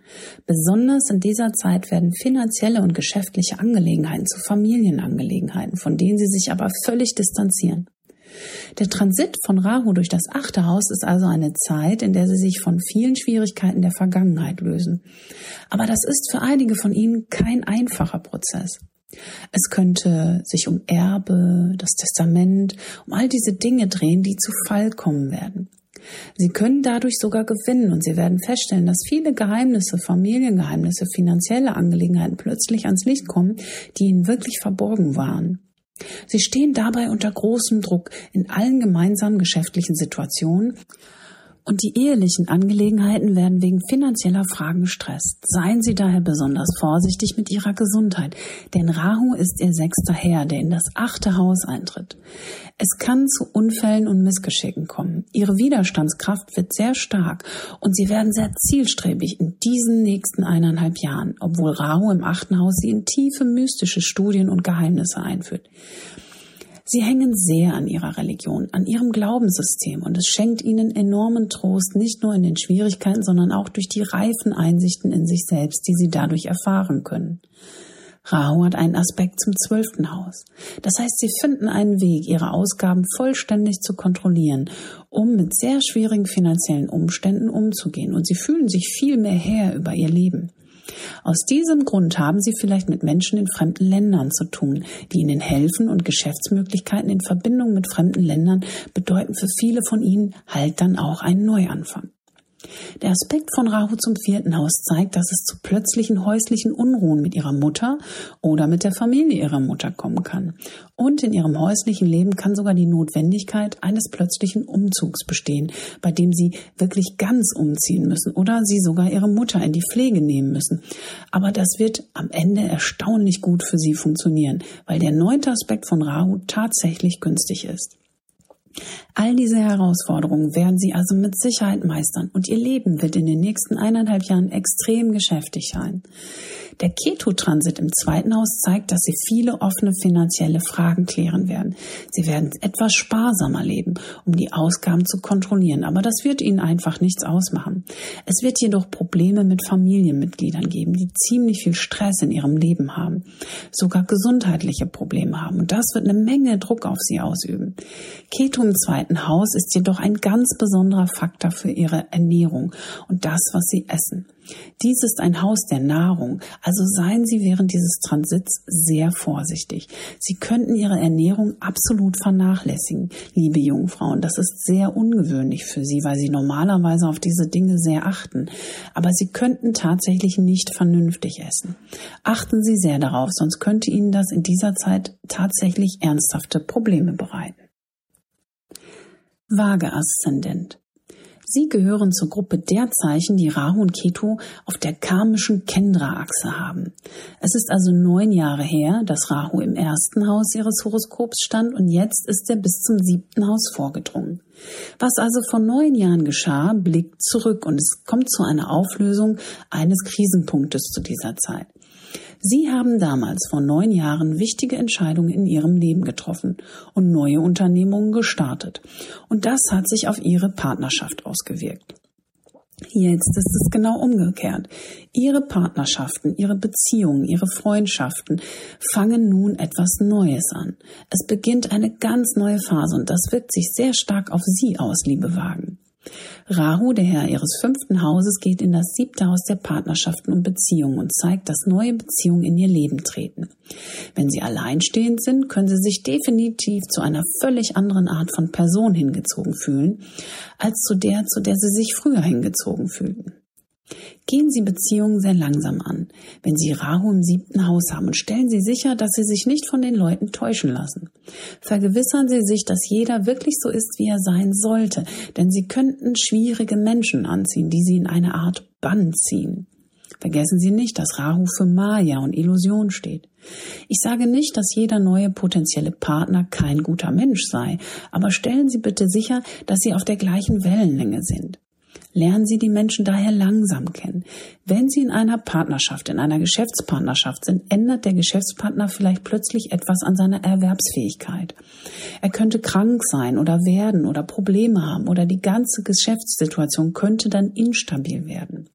Besonders in dieser Zeit werden finanzielle und geschäftliche Angelegenheiten zu Familienangelegenheiten, von denen sie sich aber völlig distanzieren. Der Transit von Rahu durch das achte Haus ist also eine Zeit, in der sie sich von vielen Schwierigkeiten der Vergangenheit lösen. Aber das ist für einige von ihnen kein einfacher Prozess. Es könnte sich um Erbe, das Testament, um all diese Dinge drehen, die zu Fall kommen werden. Sie können dadurch sogar gewinnen und Sie werden feststellen, dass viele Geheimnisse, Familiengeheimnisse, finanzielle Angelegenheiten plötzlich ans Licht kommen, die Ihnen wirklich verborgen waren. Sie stehen dabei unter großem Druck in allen gemeinsamen geschäftlichen Situationen und die ehelichen Angelegenheiten werden wegen finanzieller Fragen gestresst. Seien Sie daher besonders vorsichtig mit Ihrer Gesundheit, denn Rahu ist Ihr sechster Herr, der in das achte Haus eintritt. Es kann zu Unfällen und Missgeschicken kommen. Ihre Widerstandskraft wird sehr stark und Sie werden sehr zielstrebig in diesen nächsten eineinhalb Jahren, obwohl Rahu im achten Haus Sie in tiefe mystische Studien und Geheimnisse einführt. Sie hängen sehr an ihrer Religion, an ihrem Glaubenssystem und es schenkt ihnen enormen Trost, nicht nur in den Schwierigkeiten, sondern auch durch die reifen Einsichten in sich selbst, die sie dadurch erfahren können. Rahu hat einen Aspekt zum zwölften Haus. Das heißt, sie finden einen Weg, ihre Ausgaben vollständig zu kontrollieren, um mit sehr schwierigen finanziellen Umständen umzugehen und sie fühlen sich viel mehr Herr über ihr Leben. Aus diesem Grund haben Sie vielleicht mit Menschen in fremden Ländern zu tun, die Ihnen helfen und Geschäftsmöglichkeiten in Verbindung mit fremden Ländern bedeuten für viele von Ihnen halt dann auch einen Neuanfang. Der Aspekt von Rahu zum vierten Haus zeigt, dass es zu plötzlichen häuslichen Unruhen mit ihrer Mutter oder mit der Familie ihrer Mutter kommen kann. Und in ihrem häuslichen Leben kann sogar die Notwendigkeit eines plötzlichen Umzugs bestehen, bei dem sie wirklich ganz umziehen müssen oder sie sogar ihre Mutter in die Pflege nehmen müssen. Aber das wird am Ende erstaunlich gut für sie funktionieren, weil der neunte Aspekt von Rahu tatsächlich günstig ist. All diese Herausforderungen werden Sie also mit Sicherheit meistern und Ihr Leben wird in den nächsten eineinhalb Jahren extrem geschäftig sein. Der Keto-Transit im zweiten Haus zeigt, dass Sie viele offene finanzielle Fragen klären werden. Sie werden etwas sparsamer leben, um die Ausgaben zu kontrollieren, aber das wird Ihnen einfach nichts ausmachen. Es wird jedoch Probleme mit Familienmitgliedern geben, die ziemlich viel Stress in ihrem Leben haben, sogar gesundheitliche Probleme haben und das wird eine Menge Druck auf Sie ausüben. Keto im zweiten Haus ist jedoch ein ganz besonderer Faktor für Ihre Ernährung und das, was Sie essen. Dies ist ein Haus der Nahrung, also seien Sie während dieses Transits sehr vorsichtig. Sie könnten Ihre Ernährung absolut vernachlässigen, liebe Jungfrauen. Das ist sehr ungewöhnlich für Sie, weil Sie normalerweise auf diese Dinge sehr achten. Aber Sie könnten tatsächlich nicht vernünftig essen. Achten Sie sehr darauf, sonst könnte Ihnen das in dieser Zeit tatsächlich ernsthafte Probleme bereiten. Waage Aszendent. Sie gehören zur Gruppe der Zeichen, die Rahu und Ketu auf der karmischen Kendra-Achse haben. Es ist also neun Jahre her, dass Rahu im ersten Haus ihres Horoskops stand und jetzt ist er bis zum siebten Haus vorgedrungen. Was also vor neun Jahren geschah, blickt zurück und es kommt zu einer Auflösung eines Krisenpunktes zu dieser Zeit. Sie haben damals vor neun Jahren wichtige Entscheidungen in Ihrem Leben getroffen und neue Unternehmungen gestartet. Und das hat sich auf Ihre Partnerschaft ausgewirkt. Jetzt ist es genau umgekehrt. Ihre Partnerschaften, Ihre Beziehungen, Ihre Freundschaften fangen nun etwas Neues an. Es beginnt eine ganz neue Phase und das wirkt sich sehr stark auf Sie aus, liebe Wagen. Rahu, der Herr ihres fünften Hauses, geht in das siebte Haus der Partnerschaften und Beziehungen und zeigt, dass neue Beziehungen in ihr Leben treten. Wenn sie alleinstehend sind, können sie sich definitiv zu einer völlig anderen Art von Person hingezogen fühlen, als zu der, zu der sie sich früher hingezogen fühlten. Gehen Sie Beziehungen sehr langsam an, wenn Sie Rahu im siebten Haus haben und stellen Sie sicher, dass Sie sich nicht von den Leuten täuschen lassen. Vergewissern Sie sich, dass jeder wirklich so ist, wie er sein sollte, denn Sie könnten schwierige Menschen anziehen, die Sie in eine Art Bann ziehen. Vergessen Sie nicht, dass Rahu für Maya und Illusion steht. Ich sage nicht, dass jeder neue potenzielle Partner kein guter Mensch sei, aber stellen Sie bitte sicher, dass Sie auf der gleichen Wellenlänge sind. Lernen Sie die Menschen daher langsam kennen. Wenn Sie in einer Partnerschaft, in einer Geschäftspartnerschaft sind, ändert der Geschäftspartner vielleicht plötzlich etwas an seiner Erwerbsfähigkeit. Er könnte krank sein oder werden oder Probleme haben oder die ganze Geschäftssituation könnte dann instabil werden.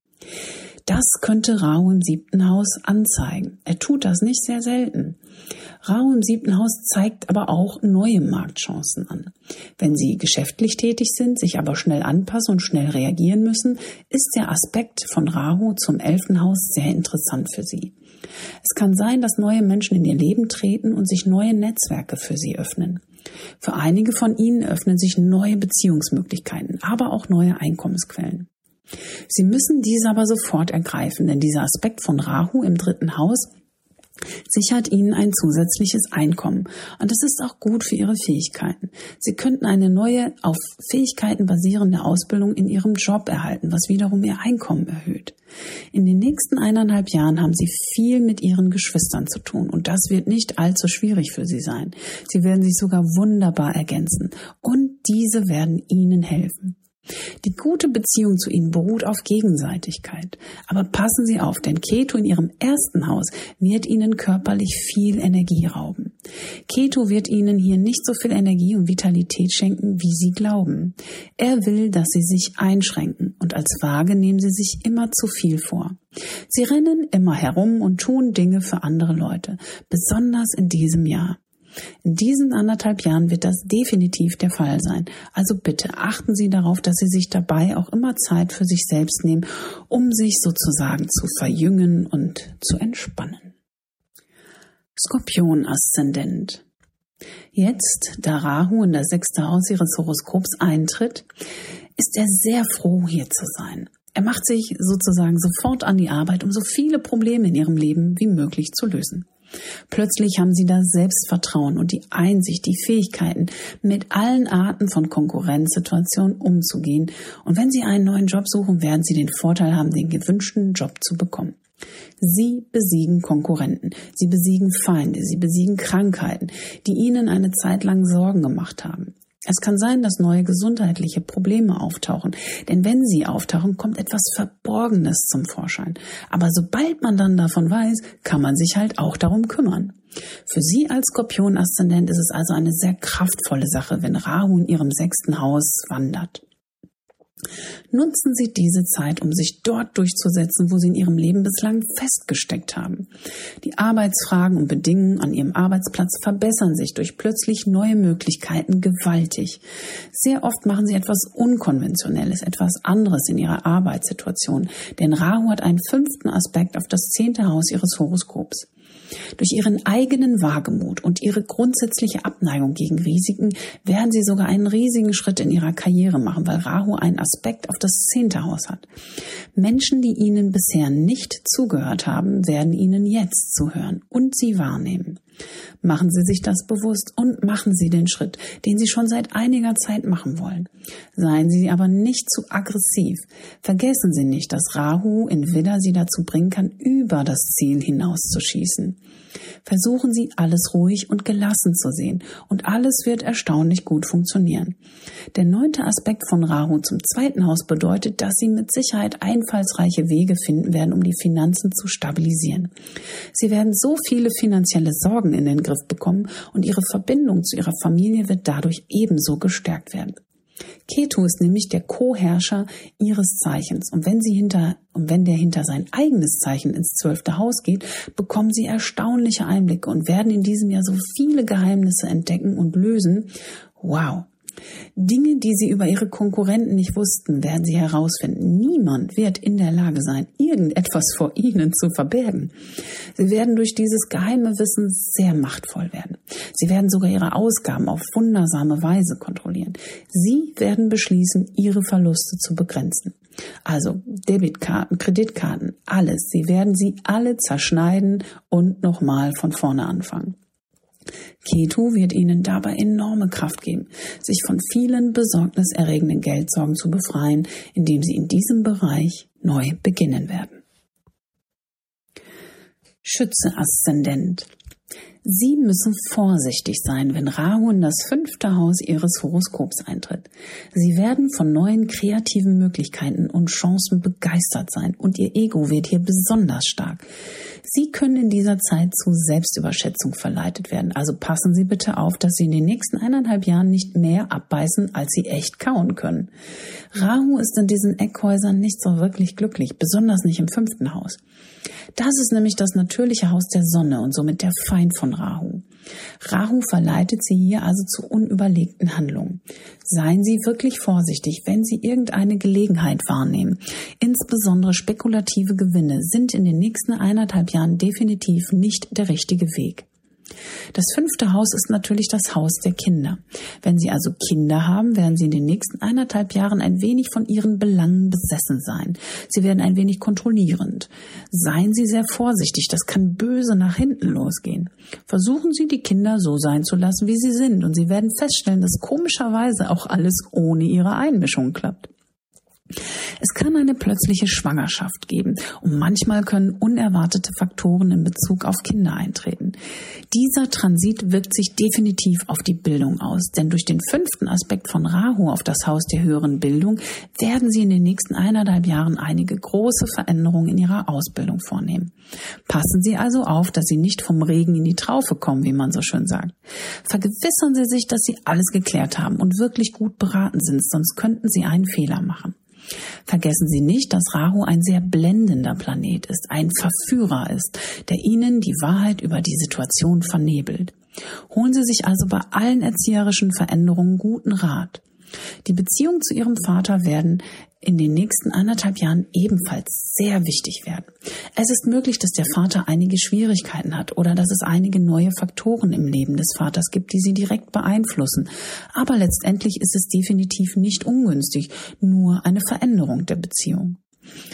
Das könnte Rau im siebten Haus anzeigen. Er tut das nicht sehr selten. Rau im siebten Haus zeigt aber auch neue Marktchancen an. Wenn Sie geschäftlich tätig sind, sich aber schnell anpassen und schnell reagieren müssen, ist der Aspekt von Rahu zum elften Haus sehr interessant für Sie. Es kann sein, dass neue Menschen in Ihr Leben treten und sich neue Netzwerke für Sie öffnen. Für einige von Ihnen öffnen sich neue Beziehungsmöglichkeiten, aber auch neue Einkommensquellen. Sie müssen diese aber sofort ergreifen, denn dieser Aspekt von Rahu im dritten Haus sichert Ihnen ein zusätzliches Einkommen. Und das ist auch gut für Ihre Fähigkeiten. Sie könnten eine neue, auf Fähigkeiten basierende Ausbildung in Ihrem Job erhalten, was wiederum Ihr Einkommen erhöht. In den nächsten eineinhalb Jahren haben Sie viel mit Ihren Geschwistern zu tun und das wird nicht allzu schwierig für Sie sein. Sie werden sich sogar wunderbar ergänzen und diese werden Ihnen helfen. Die gute Beziehung zu ihnen beruht auf Gegenseitigkeit. Aber passen Sie auf, denn Keto in Ihrem ersten Haus wird Ihnen körperlich viel Energie rauben. Keto wird Ihnen hier nicht so viel Energie und Vitalität schenken, wie Sie glauben. Er will, dass Sie sich einschränken und als Waage nehmen Sie sich immer zu viel vor. Sie rennen immer herum und tun Dinge für andere Leute, besonders in diesem Jahr. In diesen anderthalb Jahren wird das definitiv der Fall sein. Also bitte achten Sie darauf, dass Sie sich dabei auch immer Zeit für sich selbst nehmen, um sich sozusagen zu verjüngen und zu entspannen. Skorpion-Aszendent. Jetzt, da Rahu in das sechste Haus Ihres Horoskops eintritt, ist er sehr froh, hier zu sein. Er macht sich sozusagen sofort an die Arbeit, um so viele Probleme in Ihrem Leben wie möglich zu lösen. Plötzlich haben sie das Selbstvertrauen und die Einsicht, die Fähigkeiten, mit allen Arten von Konkurrenzsituationen umzugehen. Und wenn sie einen neuen Job suchen, werden sie den Vorteil haben, den gewünschten Job zu bekommen. Sie besiegen Konkurrenten, sie besiegen Feinde, sie besiegen Krankheiten, die ihnen eine Zeit lang Sorgen gemacht haben. Es kann sein, dass neue gesundheitliche Probleme auftauchen, denn wenn sie auftauchen, kommt etwas Verborgenes zum Vorschein. Aber sobald man dann davon weiß, kann man sich halt auch darum kümmern. Für Sie als Skorpion-Aszendent ist es also eine sehr kraftvolle Sache, wenn Rahu in Ihrem sechsten Haus wandert. Nutzen Sie diese Zeit, um sich dort durchzusetzen, wo Sie in Ihrem Leben bislang festgesteckt haben. Die Arbeitsfragen und Bedingungen an Ihrem Arbeitsplatz verbessern sich durch plötzlich neue Möglichkeiten gewaltig. Sehr oft machen Sie etwas Unkonventionelles, etwas anderes in Ihrer Arbeitssituation, denn Rahu hat einen fünften Aspekt auf das zehnte Haus Ihres Horoskops. Durch ihren eigenen Wagemut und ihre grundsätzliche Abneigung gegen Risiken werden sie sogar einen riesigen Schritt in ihrer Karriere machen, weil Rahu einen Aspekt auf das zehnte Haus hat. Menschen, die ihnen bisher nicht zugehört haben, werden ihnen jetzt zuhören und sie wahrnehmen. Machen Sie sich das bewusst und machen Sie den Schritt, den Sie schon seit einiger Zeit machen wollen. Seien Sie aber nicht zu aggressiv. Vergessen Sie nicht, dass Rahu in Widder Sie dazu bringen kann, über das Ziel hinauszuschießen. Versuchen Sie alles ruhig und gelassen zu sehen und alles wird erstaunlich gut funktionieren. Der neunte Aspekt von Rahu zum zweiten Haus bedeutet, dass Sie mit Sicherheit einfallsreiche Wege finden werden, um die Finanzen zu stabilisieren. Sie werden so viele finanzielle Sorgen in den Griff bekommen und Ihre Verbindung zu Ihrer Familie wird dadurch ebenso gestärkt werden. Ketu ist nämlich der Co-Herrscher ihres Zeichens. Und wenn sie hinter, und wenn der hinter sein eigenes Zeichen ins zwölfte Haus geht, bekommen sie erstaunliche Einblicke und werden in diesem Jahr so viele Geheimnisse entdecken und lösen. Wow. Dinge, die sie über ihre Konkurrenten nicht wussten, werden sie herausfinden. Niemand wird in der Lage sein, irgendetwas vor ihnen zu verbergen. Sie werden durch dieses geheime Wissen sehr machtvoll werden. Sie werden sogar ihre Ausgaben auf wundersame Weise kontrollieren. Sie werden beschließen, ihre Verluste zu begrenzen. Also Debitkarten, Kreditkarten, alles. Sie werden sie alle zerschneiden und nochmal von vorne anfangen. Keto wird Ihnen dabei enorme Kraft geben, sich von vielen besorgniserregenden Geldsorgen zu befreien, indem Sie in diesem Bereich neu beginnen werden. Schütze Aszendent. Sie müssen vorsichtig sein, wenn Rahu in das fünfte Haus Ihres Horoskops eintritt. Sie werden von neuen kreativen Möglichkeiten und Chancen begeistert sein und Ihr Ego wird hier besonders stark. Sie können in dieser Zeit zu Selbstüberschätzung verleitet werden. Also passen Sie bitte auf, dass Sie in den nächsten eineinhalb Jahren nicht mehr abbeißen, als Sie echt kauen können. Rahu ist in diesen Eckhäusern nicht so wirklich glücklich, besonders nicht im fünften Haus. Das ist nämlich das natürliche Haus der Sonne und somit der Feind von Rahu. Rahu verleitet Sie hier also zu unüberlegten Handlungen. Seien Sie wirklich vorsichtig, wenn Sie irgendeine Gelegenheit wahrnehmen. Insbesondere spekulative Gewinne sind in den nächsten eineinhalb Jahren definitiv nicht der richtige Weg. Das fünfte Haus ist natürlich das Haus der Kinder. Wenn Sie also Kinder haben, werden Sie in den nächsten eineinhalb Jahren ein wenig von Ihren Belangen besessen sein. Sie werden ein wenig kontrollierend. Seien Sie sehr vorsichtig, das kann böse nach hinten losgehen. Versuchen Sie, die Kinder so sein zu lassen, wie sie sind, und Sie werden feststellen, dass komischerweise auch alles ohne Ihre Einmischung klappt. Es kann eine plötzliche Schwangerschaft geben und manchmal können unerwartete Faktoren in Bezug auf Kinder eintreten. Dieser Transit wirkt sich definitiv auf die Bildung aus, denn durch den fünften Aspekt von Rahu auf das Haus der höheren Bildung werden Sie in den nächsten eineinhalb Jahren einige große Veränderungen in Ihrer Ausbildung vornehmen. Passen Sie also auf, dass Sie nicht vom Regen in die Traufe kommen, wie man so schön sagt. Vergewissern Sie sich, dass Sie alles geklärt haben und wirklich gut beraten sind, sonst könnten Sie einen Fehler machen. Vergessen Sie nicht, dass Rahu ein sehr blendender Planet ist, ein Verführer ist, der Ihnen die Wahrheit über die Situation vernebelt. Holen Sie sich also bei allen erzieherischen Veränderungen guten Rat. Die Beziehungen zu ihrem Vater werden in den nächsten anderthalb Jahren ebenfalls sehr wichtig werden. Es ist möglich, dass der Vater einige Schwierigkeiten hat oder dass es einige neue Faktoren im Leben des Vaters gibt, die sie direkt beeinflussen. Aber letztendlich ist es definitiv nicht ungünstig, nur eine Veränderung der Beziehung.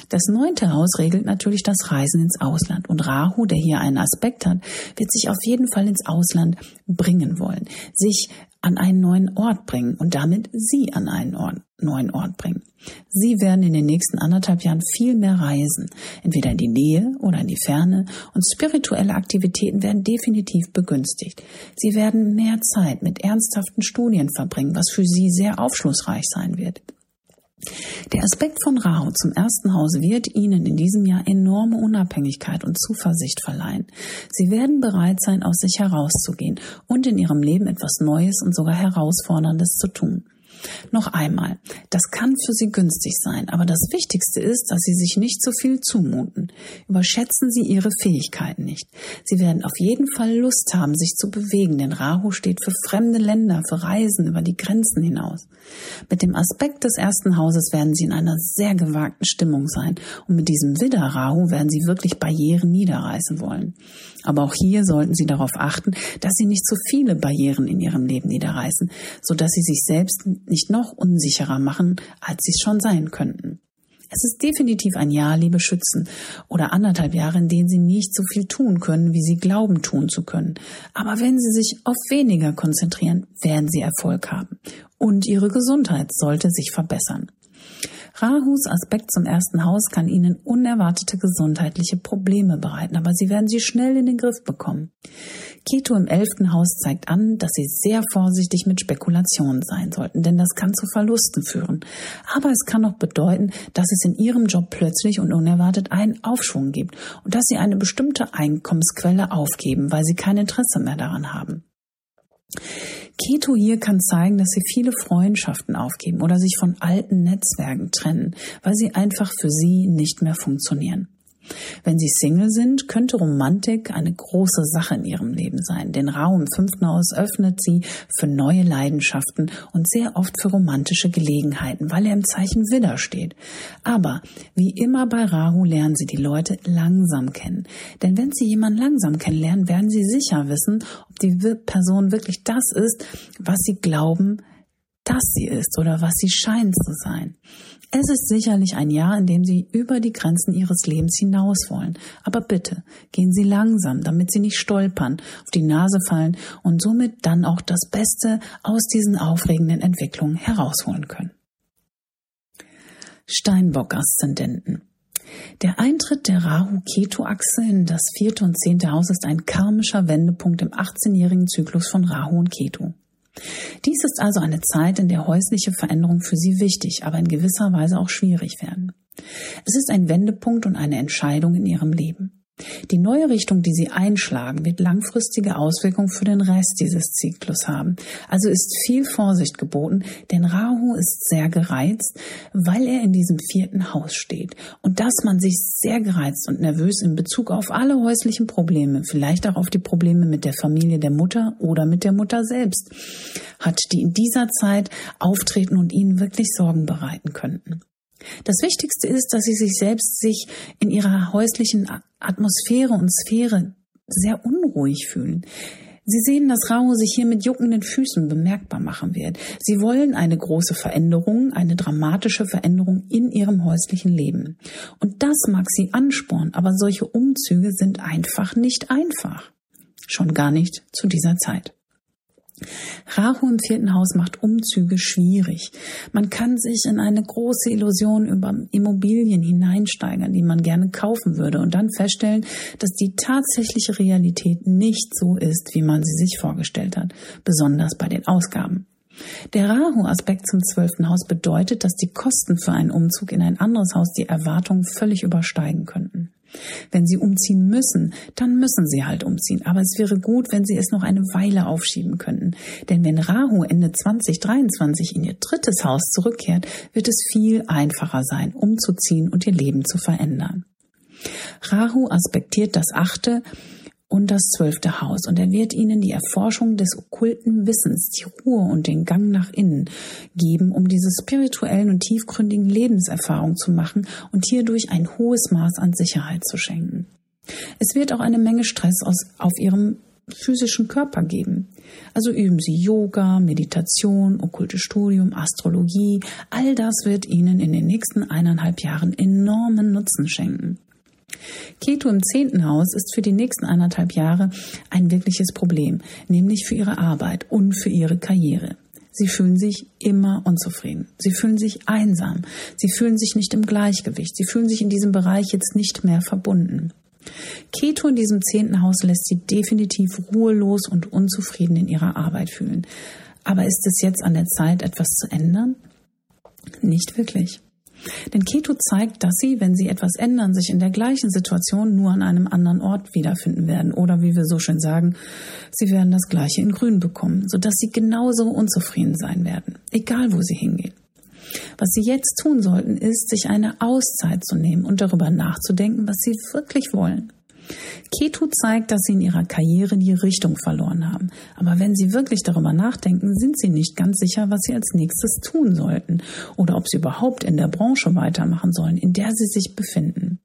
Das neunte Haus regelt natürlich das Reisen ins Ausland. Und Rahu, der hier einen Aspekt hat, wird sich auf jeden Fall ins Ausland bringen wollen, sich an einen neuen Ort bringen und damit Sie an einen Ort, neuen Ort bringen. Sie werden in den nächsten anderthalb Jahren viel mehr reisen, entweder in die Nähe oder in die Ferne und spirituelle Aktivitäten werden definitiv begünstigt. Sie werden mehr Zeit mit ernsthaften Studien verbringen, was für Sie sehr aufschlussreich sein wird. Der Aspekt von Rahu zum ersten Haus wird Ihnen in diesem Jahr enorme Unabhängigkeit und Zuversicht verleihen. Sie werden bereit sein, aus sich herauszugehen und in Ihrem Leben etwas Neues und sogar Herausforderndes zu tun. Noch einmal, das kann für Sie günstig sein, aber das Wichtigste ist, dass Sie sich nicht zu viel zumuten. Überschätzen Sie Ihre Fähigkeiten nicht. Sie werden auf jeden Fall Lust haben, sich zu bewegen, denn Rahu steht für fremde Länder, für Reisen über die Grenzen hinaus. Mit dem Aspekt des ersten Hauses werden Sie in einer sehr gewagten Stimmung sein und mit diesem Widder Rahu werden Sie wirklich Barrieren niederreißen wollen. Aber auch hier sollten Sie darauf achten, dass Sie nicht zu viele Barrieren in Ihrem Leben niederreißen, so dass Sie sich selbst nicht noch unsicherer machen, als Sie es schon sein könnten. Es ist definitiv ein Jahr, liebe Schützen, oder anderthalb Jahre, in denen Sie nicht so viel tun können, wie Sie glauben tun zu können. Aber wenn Sie sich auf weniger konzentrieren, werden Sie Erfolg haben. Und Ihre Gesundheit sollte sich verbessern. Rahus Aspekt zum ersten Haus kann Ihnen unerwartete gesundheitliche Probleme bereiten, aber Sie werden sie schnell in den Griff bekommen. Keto im elften Haus zeigt an, dass Sie sehr vorsichtig mit Spekulationen sein sollten, denn das kann zu Verlusten führen. Aber es kann auch bedeuten, dass es in Ihrem Job plötzlich und unerwartet einen Aufschwung gibt und dass Sie eine bestimmte Einkommensquelle aufgeben, weil Sie kein Interesse mehr daran haben. Keto hier kann zeigen, dass sie viele Freundschaften aufgeben oder sich von alten Netzwerken trennen, weil sie einfach für sie nicht mehr funktionieren. Wenn Sie Single sind, könnte Romantik eine große Sache in Ihrem Leben sein, denn Raum im fünften Haus öffnet sie für neue Leidenschaften und sehr oft für romantische Gelegenheiten, weil er im Zeichen Widder steht. Aber wie immer bei Rahu lernen Sie die Leute langsam kennen. Denn wenn Sie jemanden langsam kennenlernen, werden Sie sicher wissen, ob die Person wirklich das ist, was Sie glauben, dass sie ist oder was sie scheint zu sein. Es ist sicherlich ein Jahr, in dem Sie über die Grenzen Ihres Lebens hinaus wollen. Aber bitte, gehen Sie langsam, damit Sie nicht stolpern, auf die Nase fallen und somit dann auch das Beste aus diesen aufregenden Entwicklungen herausholen können. Steinbock-Aszendenten. Der Eintritt der Rahu-Ketu-Achse in das vierte und zehnte Haus ist ein karmischer Wendepunkt im 18-jährigen Zyklus von Rahu und Ketu. Dies ist also eine Zeit, in der häusliche Veränderungen für Sie wichtig, aber in gewisser Weise auch schwierig werden. Es ist ein Wendepunkt und eine Entscheidung in Ihrem Leben. Die neue Richtung, die Sie einschlagen, wird langfristige Auswirkungen für den Rest dieses Zyklus haben. Also ist viel Vorsicht geboten, denn Rahu ist sehr gereizt, weil er in diesem vierten Haus steht. Und dass man sich sehr gereizt und nervös in Bezug auf alle häuslichen Probleme, vielleicht auch auf die Probleme mit der Familie der Mutter oder mit der Mutter selbst, hat, die in dieser Zeit auftreten und Ihnen wirklich Sorgen bereiten könnten. Das Wichtigste ist, dass sie sich selbst sich in ihrer häuslichen Atmosphäre und Sphäre sehr unruhig fühlen. Sie sehen, dass Rao sich hier mit juckenden Füßen bemerkbar machen wird. Sie wollen eine große Veränderung, eine dramatische Veränderung in ihrem häuslichen Leben. Und das mag sie anspornen, aber solche Umzüge sind einfach nicht einfach. Schon gar nicht zu dieser Zeit. Rahu im vierten Haus macht Umzüge schwierig. Man kann sich in eine große Illusion über Immobilien hineinsteigern, die man gerne kaufen würde und dann feststellen, dass die tatsächliche Realität nicht so ist, wie man sie sich vorgestellt hat, besonders bei den Ausgaben. Der Rahu-Aspekt zum zwölften Haus bedeutet, dass die Kosten für einen Umzug in ein anderes Haus die Erwartungen völlig übersteigen könnten. Wenn Sie umziehen müssen, dann müssen Sie halt umziehen. Aber es wäre gut, wenn Sie es noch eine Weile aufschieben könnten. Denn wenn Rahu Ende 2023 in Ihr drittes Haus zurückkehrt, wird es viel einfacher sein, umzuziehen und Ihr Leben zu verändern. Rahu aspektiert das achte und das zwölfte Haus. Und er wird ihnen die Erforschung des okkulten Wissens, die Ruhe und den Gang nach innen geben, um diese spirituellen und tiefgründigen Lebenserfahrungen zu machen und hierdurch ein hohes Maß an Sicherheit zu schenken. Es wird auch eine Menge Stress aus, auf ihrem physischen Körper geben. Also üben Sie Yoga, Meditation, okkulte Studium, Astrologie. All das wird Ihnen in den nächsten eineinhalb Jahren enormen Nutzen schenken. Keto im zehnten Haus ist für die nächsten anderthalb Jahre ein wirkliches Problem, nämlich für ihre Arbeit und für ihre Karriere. Sie fühlen sich immer unzufrieden. Sie fühlen sich einsam. Sie fühlen sich nicht im Gleichgewicht. Sie fühlen sich in diesem Bereich jetzt nicht mehr verbunden. Keto in diesem zehnten Haus lässt sie definitiv ruhelos und unzufrieden in ihrer Arbeit fühlen. Aber ist es jetzt an der Zeit, etwas zu ändern? Nicht wirklich. Denn Keto zeigt, dass sie, wenn sie etwas ändern, sich in der gleichen Situation nur an einem anderen Ort wiederfinden werden. Oder wie wir so schön sagen, sie werden das Gleiche in Grün bekommen, sodass sie genauso unzufrieden sein werden, egal wo sie hingehen. Was Sie jetzt tun sollten, ist, sich eine Auszeit zu nehmen und darüber nachzudenken, was Sie wirklich wollen. Ketu zeigt, dass sie in ihrer Karriere die Richtung verloren haben. Aber wenn sie wirklich darüber nachdenken, sind sie nicht ganz sicher, was sie als nächstes tun sollten oder ob sie überhaupt in der Branche weitermachen sollen, in der sie sich befinden.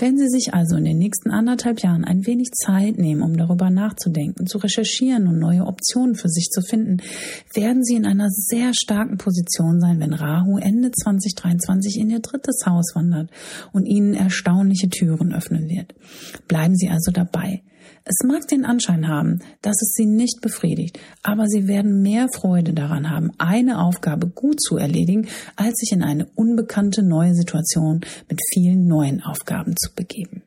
Wenn Sie sich also in den nächsten anderthalb Jahren ein wenig Zeit nehmen, um darüber nachzudenken, zu recherchieren und neue Optionen für sich zu finden, werden Sie in einer sehr starken Position sein, wenn Rahu Ende 2023 in Ihr drittes Haus wandert und Ihnen erstaunliche Türen öffnen wird. Bleiben Sie also dabei. Es mag den Anschein haben, dass es sie nicht befriedigt, aber sie werden mehr Freude daran haben, eine Aufgabe gut zu erledigen, als sich in eine unbekannte neue Situation mit vielen neuen Aufgaben zu begeben.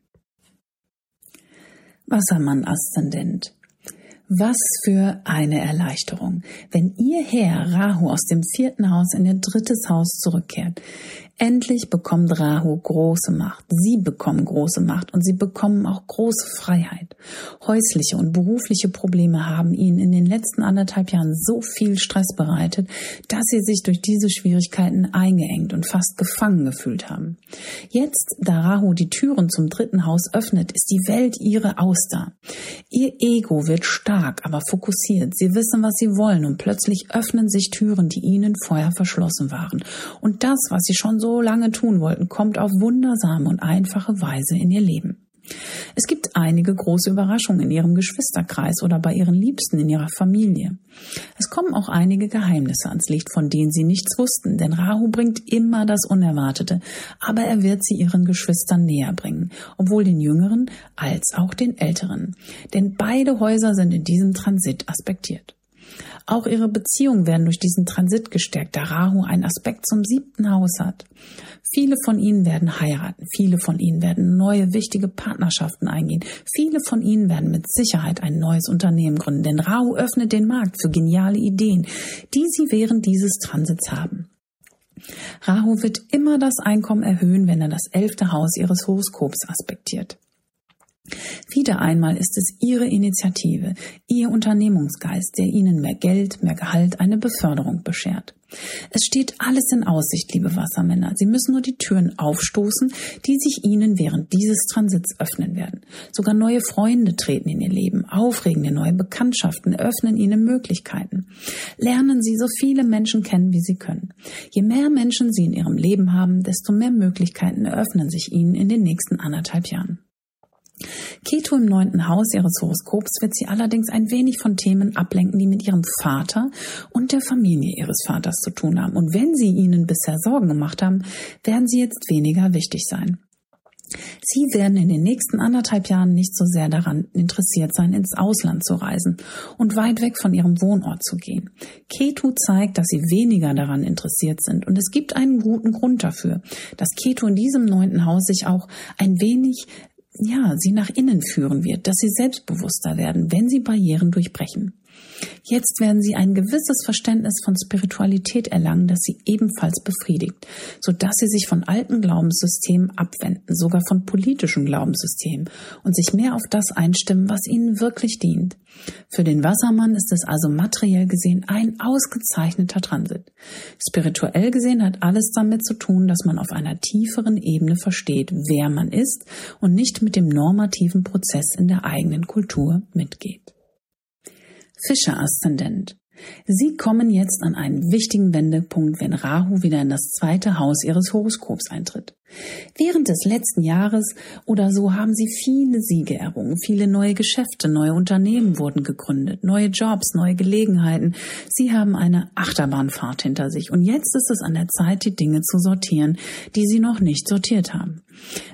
Wassermann-Aszendent was für eine Erleichterung, wenn ihr Herr Rahu aus dem vierten Haus in ihr drittes Haus zurückkehrt. Endlich bekommt Rahu große Macht. Sie bekommen große Macht und sie bekommen auch große Freiheit. Häusliche und berufliche Probleme haben ihnen in den letzten anderthalb Jahren so viel Stress bereitet, dass sie sich durch diese Schwierigkeiten eingeengt und fast gefangen gefühlt haben. Jetzt, da Rahu die Türen zum dritten Haus öffnet, ist die Welt ihre Auster. Ihr Ego wird stark, aber fokussiert. Sie wissen, was sie wollen und plötzlich öffnen sich Türen, die ihnen vorher verschlossen waren. Und das, was sie schon so lange tun wollten, kommt auf wundersame und einfache Weise in ihr Leben. Es gibt einige große Überraschungen in ihrem Geschwisterkreis oder bei ihren Liebsten in ihrer Familie. Es kommen auch einige Geheimnisse ans Licht, von denen sie nichts wussten, denn Rahu bringt immer das Unerwartete, aber er wird sie ihren Geschwistern näher bringen, obwohl den Jüngeren als auch den Älteren. Denn beide Häuser sind in diesem Transit aspektiert. Auch ihre Beziehungen werden durch diesen Transit gestärkt, da Rahu einen Aspekt zum siebten Haus hat. Viele von ihnen werden heiraten, viele von ihnen werden neue wichtige Partnerschaften eingehen, viele von ihnen werden mit Sicherheit ein neues Unternehmen gründen, denn Rahu öffnet den Markt für geniale Ideen, die sie während dieses Transits haben. Rahu wird immer das Einkommen erhöhen, wenn er das elfte Haus ihres Horoskops aspektiert. Wieder einmal ist es Ihre Initiative, Ihr Unternehmungsgeist, der Ihnen mehr Geld, mehr Gehalt, eine Beförderung beschert. Es steht alles in Aussicht, liebe Wassermänner. Sie müssen nur die Türen aufstoßen, die sich Ihnen während dieses Transits öffnen werden. Sogar neue Freunde treten in Ihr Leben, aufregende neue Bekanntschaften öffnen Ihnen Möglichkeiten. Lernen Sie so viele Menschen kennen, wie Sie können. Je mehr Menschen Sie in Ihrem Leben haben, desto mehr Möglichkeiten eröffnen sich Ihnen in den nächsten anderthalb Jahren. Keto im neunten Haus ihres Horoskops wird sie allerdings ein wenig von Themen ablenken, die mit ihrem Vater und der Familie ihres Vaters zu tun haben. Und wenn sie ihnen bisher Sorgen gemacht haben, werden sie jetzt weniger wichtig sein. Sie werden in den nächsten anderthalb Jahren nicht so sehr daran interessiert sein, ins Ausland zu reisen und weit weg von ihrem Wohnort zu gehen. Ketu zeigt, dass sie weniger daran interessiert sind und es gibt einen guten Grund dafür, dass Ketu in diesem neunten Haus sich auch ein wenig ja, sie nach innen führen wird, dass sie selbstbewusster werden, wenn sie Barrieren durchbrechen. Jetzt werden sie ein gewisses Verständnis von Spiritualität erlangen, das sie ebenfalls befriedigt, so dass sie sich von alten Glaubenssystemen abwenden, sogar von politischen Glaubenssystemen und sich mehr auf das einstimmen, was ihnen wirklich dient. Für den Wassermann ist es also materiell gesehen ein ausgezeichneter Transit. Spirituell gesehen hat alles damit zu tun, dass man auf einer tieferen Ebene versteht, wer man ist und nicht mit dem normativen Prozess in der eigenen Kultur mitgeht. Fischer-Aszendent. Sie kommen jetzt an einen wichtigen Wendepunkt, wenn Rahu wieder in das zweite Haus Ihres Horoskops eintritt. Während des letzten Jahres oder so haben sie viele Siege errungen, viele neue Geschäfte, neue Unternehmen wurden gegründet, neue Jobs, neue Gelegenheiten. Sie haben eine Achterbahnfahrt hinter sich und jetzt ist es an der Zeit, die Dinge zu sortieren, die sie noch nicht sortiert haben.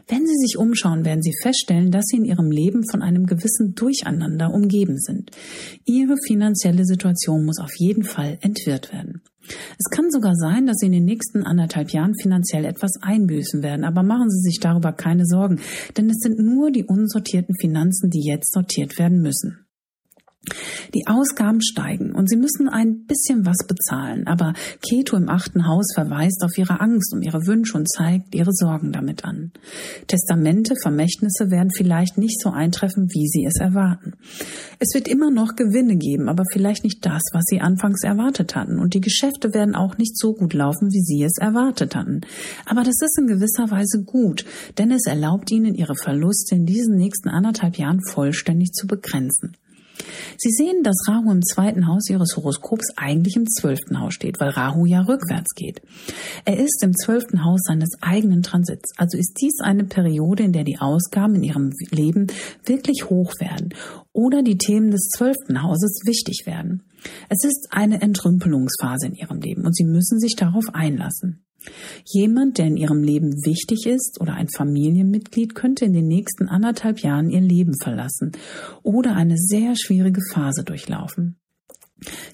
Wenn Sie sich umschauen, werden Sie feststellen, dass Sie in Ihrem Leben von einem gewissen Durcheinander umgeben sind. Ihre finanzielle Situation muss auf jeden Fall entwirrt werden. Es kann sogar sein, dass Sie in den nächsten anderthalb Jahren finanziell etwas einbüßen werden, aber machen Sie sich darüber keine Sorgen, denn es sind nur die unsortierten Finanzen, die jetzt sortiert werden müssen. Die Ausgaben steigen und sie müssen ein bisschen was bezahlen, aber Keto im achten Haus verweist auf ihre Angst um ihre Wünsche und zeigt ihre Sorgen damit an. Testamente, Vermächtnisse werden vielleicht nicht so eintreffen, wie sie es erwarten. Es wird immer noch Gewinne geben, aber vielleicht nicht das, was sie anfangs erwartet hatten und die Geschäfte werden auch nicht so gut laufen, wie sie es erwartet hatten. Aber das ist in gewisser Weise gut, denn es erlaubt ihnen, ihre Verluste in diesen nächsten anderthalb Jahren vollständig zu begrenzen. Sie sehen, dass Rahu im zweiten Haus Ihres Horoskops eigentlich im zwölften Haus steht, weil Rahu ja rückwärts geht. Er ist im zwölften Haus seines eigenen Transits. Also ist dies eine Periode, in der die Ausgaben in Ihrem Leben wirklich hoch werden oder die Themen des zwölften Hauses wichtig werden. Es ist eine Entrümpelungsphase in Ihrem Leben und Sie müssen sich darauf einlassen. Jemand, der in ihrem Leben wichtig ist oder ein Familienmitglied, könnte in den nächsten anderthalb Jahren ihr Leben verlassen oder eine sehr schwierige Phase durchlaufen.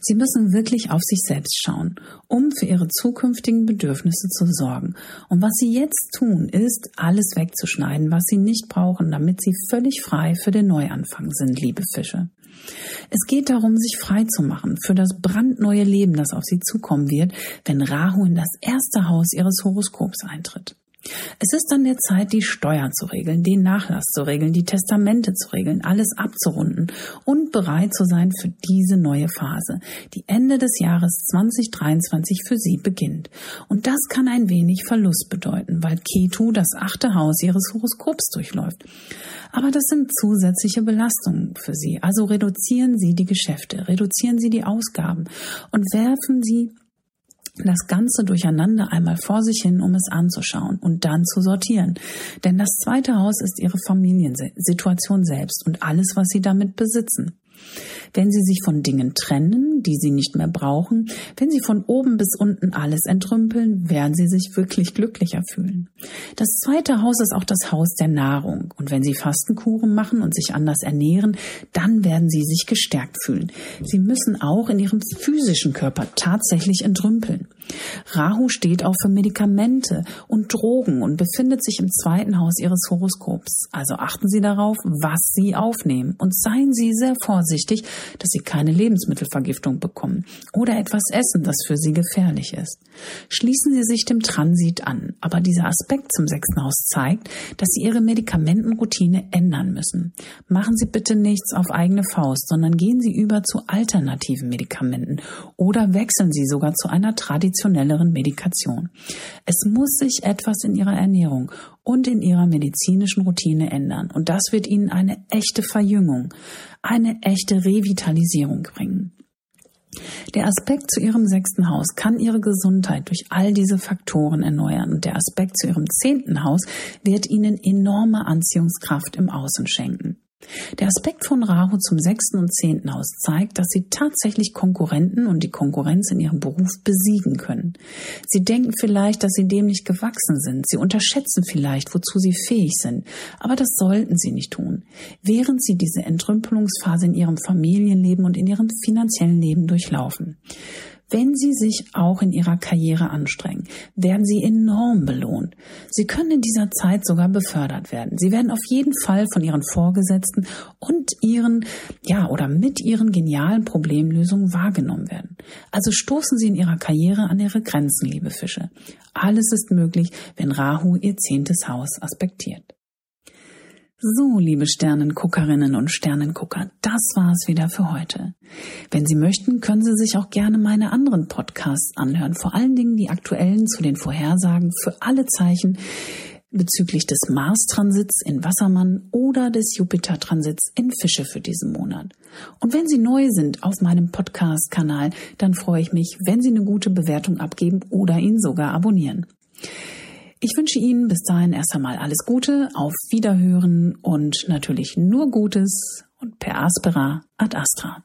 Sie müssen wirklich auf sich selbst schauen, um für ihre zukünftigen Bedürfnisse zu sorgen. Und was sie jetzt tun, ist, alles wegzuschneiden, was sie nicht brauchen, damit sie völlig frei für den Neuanfang sind, liebe Fische. Es geht darum, sich frei zu machen für das brandneue Leben, das auf sie zukommen wird, wenn Rahu in das erste Haus ihres Horoskops eintritt. Es ist an der Zeit, die Steuern zu regeln, den Nachlass zu regeln, die Testamente zu regeln, alles abzurunden und bereit zu sein für diese neue Phase, die Ende des Jahres 2023 für Sie beginnt. Und das kann ein wenig Verlust bedeuten, weil Ketu das achte Haus Ihres Horoskops durchläuft. Aber das sind zusätzliche Belastungen für Sie. Also reduzieren Sie die Geschäfte, reduzieren Sie die Ausgaben und werfen Sie das Ganze durcheinander einmal vor sich hin, um es anzuschauen und dann zu sortieren. Denn das zweite Haus ist ihre Familiensituation selbst und alles, was sie damit besitzen. Wenn Sie sich von Dingen trennen, die Sie nicht mehr brauchen, wenn Sie von oben bis unten alles entrümpeln, werden Sie sich wirklich glücklicher fühlen. Das zweite Haus ist auch das Haus der Nahrung. Und wenn Sie Fastenkuren machen und sich anders ernähren, dann werden Sie sich gestärkt fühlen. Sie müssen auch in Ihrem physischen Körper tatsächlich entrümpeln. Rahu steht auch für Medikamente und Drogen und befindet sich im zweiten Haus Ihres Horoskops. Also achten Sie darauf, was Sie aufnehmen und seien Sie sehr vorsichtig, dass Sie keine Lebensmittelvergiftung bekommen oder etwas essen, das für Sie gefährlich ist. Schließen Sie sich dem Transit an, aber dieser Aspekt zum sechsten Haus zeigt, dass Sie Ihre Medikamentenroutine ändern müssen. Machen Sie bitte nichts auf eigene Faust, sondern gehen Sie über zu alternativen Medikamenten oder wechseln Sie sogar zu einer traditionelleren Medikation. Es muss sich etwas in Ihrer Ernährung und in ihrer medizinischen Routine ändern. Und das wird ihnen eine echte Verjüngung, eine echte Revitalisierung bringen. Der Aspekt zu ihrem sechsten Haus kann ihre Gesundheit durch all diese Faktoren erneuern und der Aspekt zu ihrem zehnten Haus wird ihnen enorme Anziehungskraft im Außen schenken. Der Aspekt von Rahu zum sechsten und zehnten Haus zeigt, dass sie tatsächlich Konkurrenten und die Konkurrenz in ihrem Beruf besiegen können. Sie denken vielleicht, dass sie dem nicht gewachsen sind. Sie unterschätzen vielleicht, wozu sie fähig sind. Aber das sollten sie nicht tun. Während sie diese Entrümpelungsphase in ihrem Familienleben und in ihrem finanziellen Leben durchlaufen. Wenn Sie sich auch in Ihrer Karriere anstrengen, werden Sie enorm belohnt. Sie können in dieser Zeit sogar befördert werden. Sie werden auf jeden Fall von Ihren Vorgesetzten und Ihren, ja, oder mit Ihren genialen Problemlösungen wahrgenommen werden. Also stoßen Sie in Ihrer Karriere an Ihre Grenzen, liebe Fische. Alles ist möglich, wenn Rahu Ihr zehntes Haus aspektiert. So, liebe Sternenguckerinnen und Sternengucker, das war's wieder für heute. Wenn Sie möchten, können Sie sich auch gerne meine anderen Podcasts anhören, vor allen Dingen die aktuellen zu den Vorhersagen für alle Zeichen bezüglich des Mars-Transits in Wassermann oder des Jupiter-Transits in Fische für diesen Monat. Und wenn Sie neu sind auf meinem Podcast-Kanal, dann freue ich mich, wenn Sie eine gute Bewertung abgeben oder ihn sogar abonnieren. Ich wünsche Ihnen bis dahin erst einmal alles Gute, auf Wiederhören und natürlich nur Gutes und per Aspera ad Astra.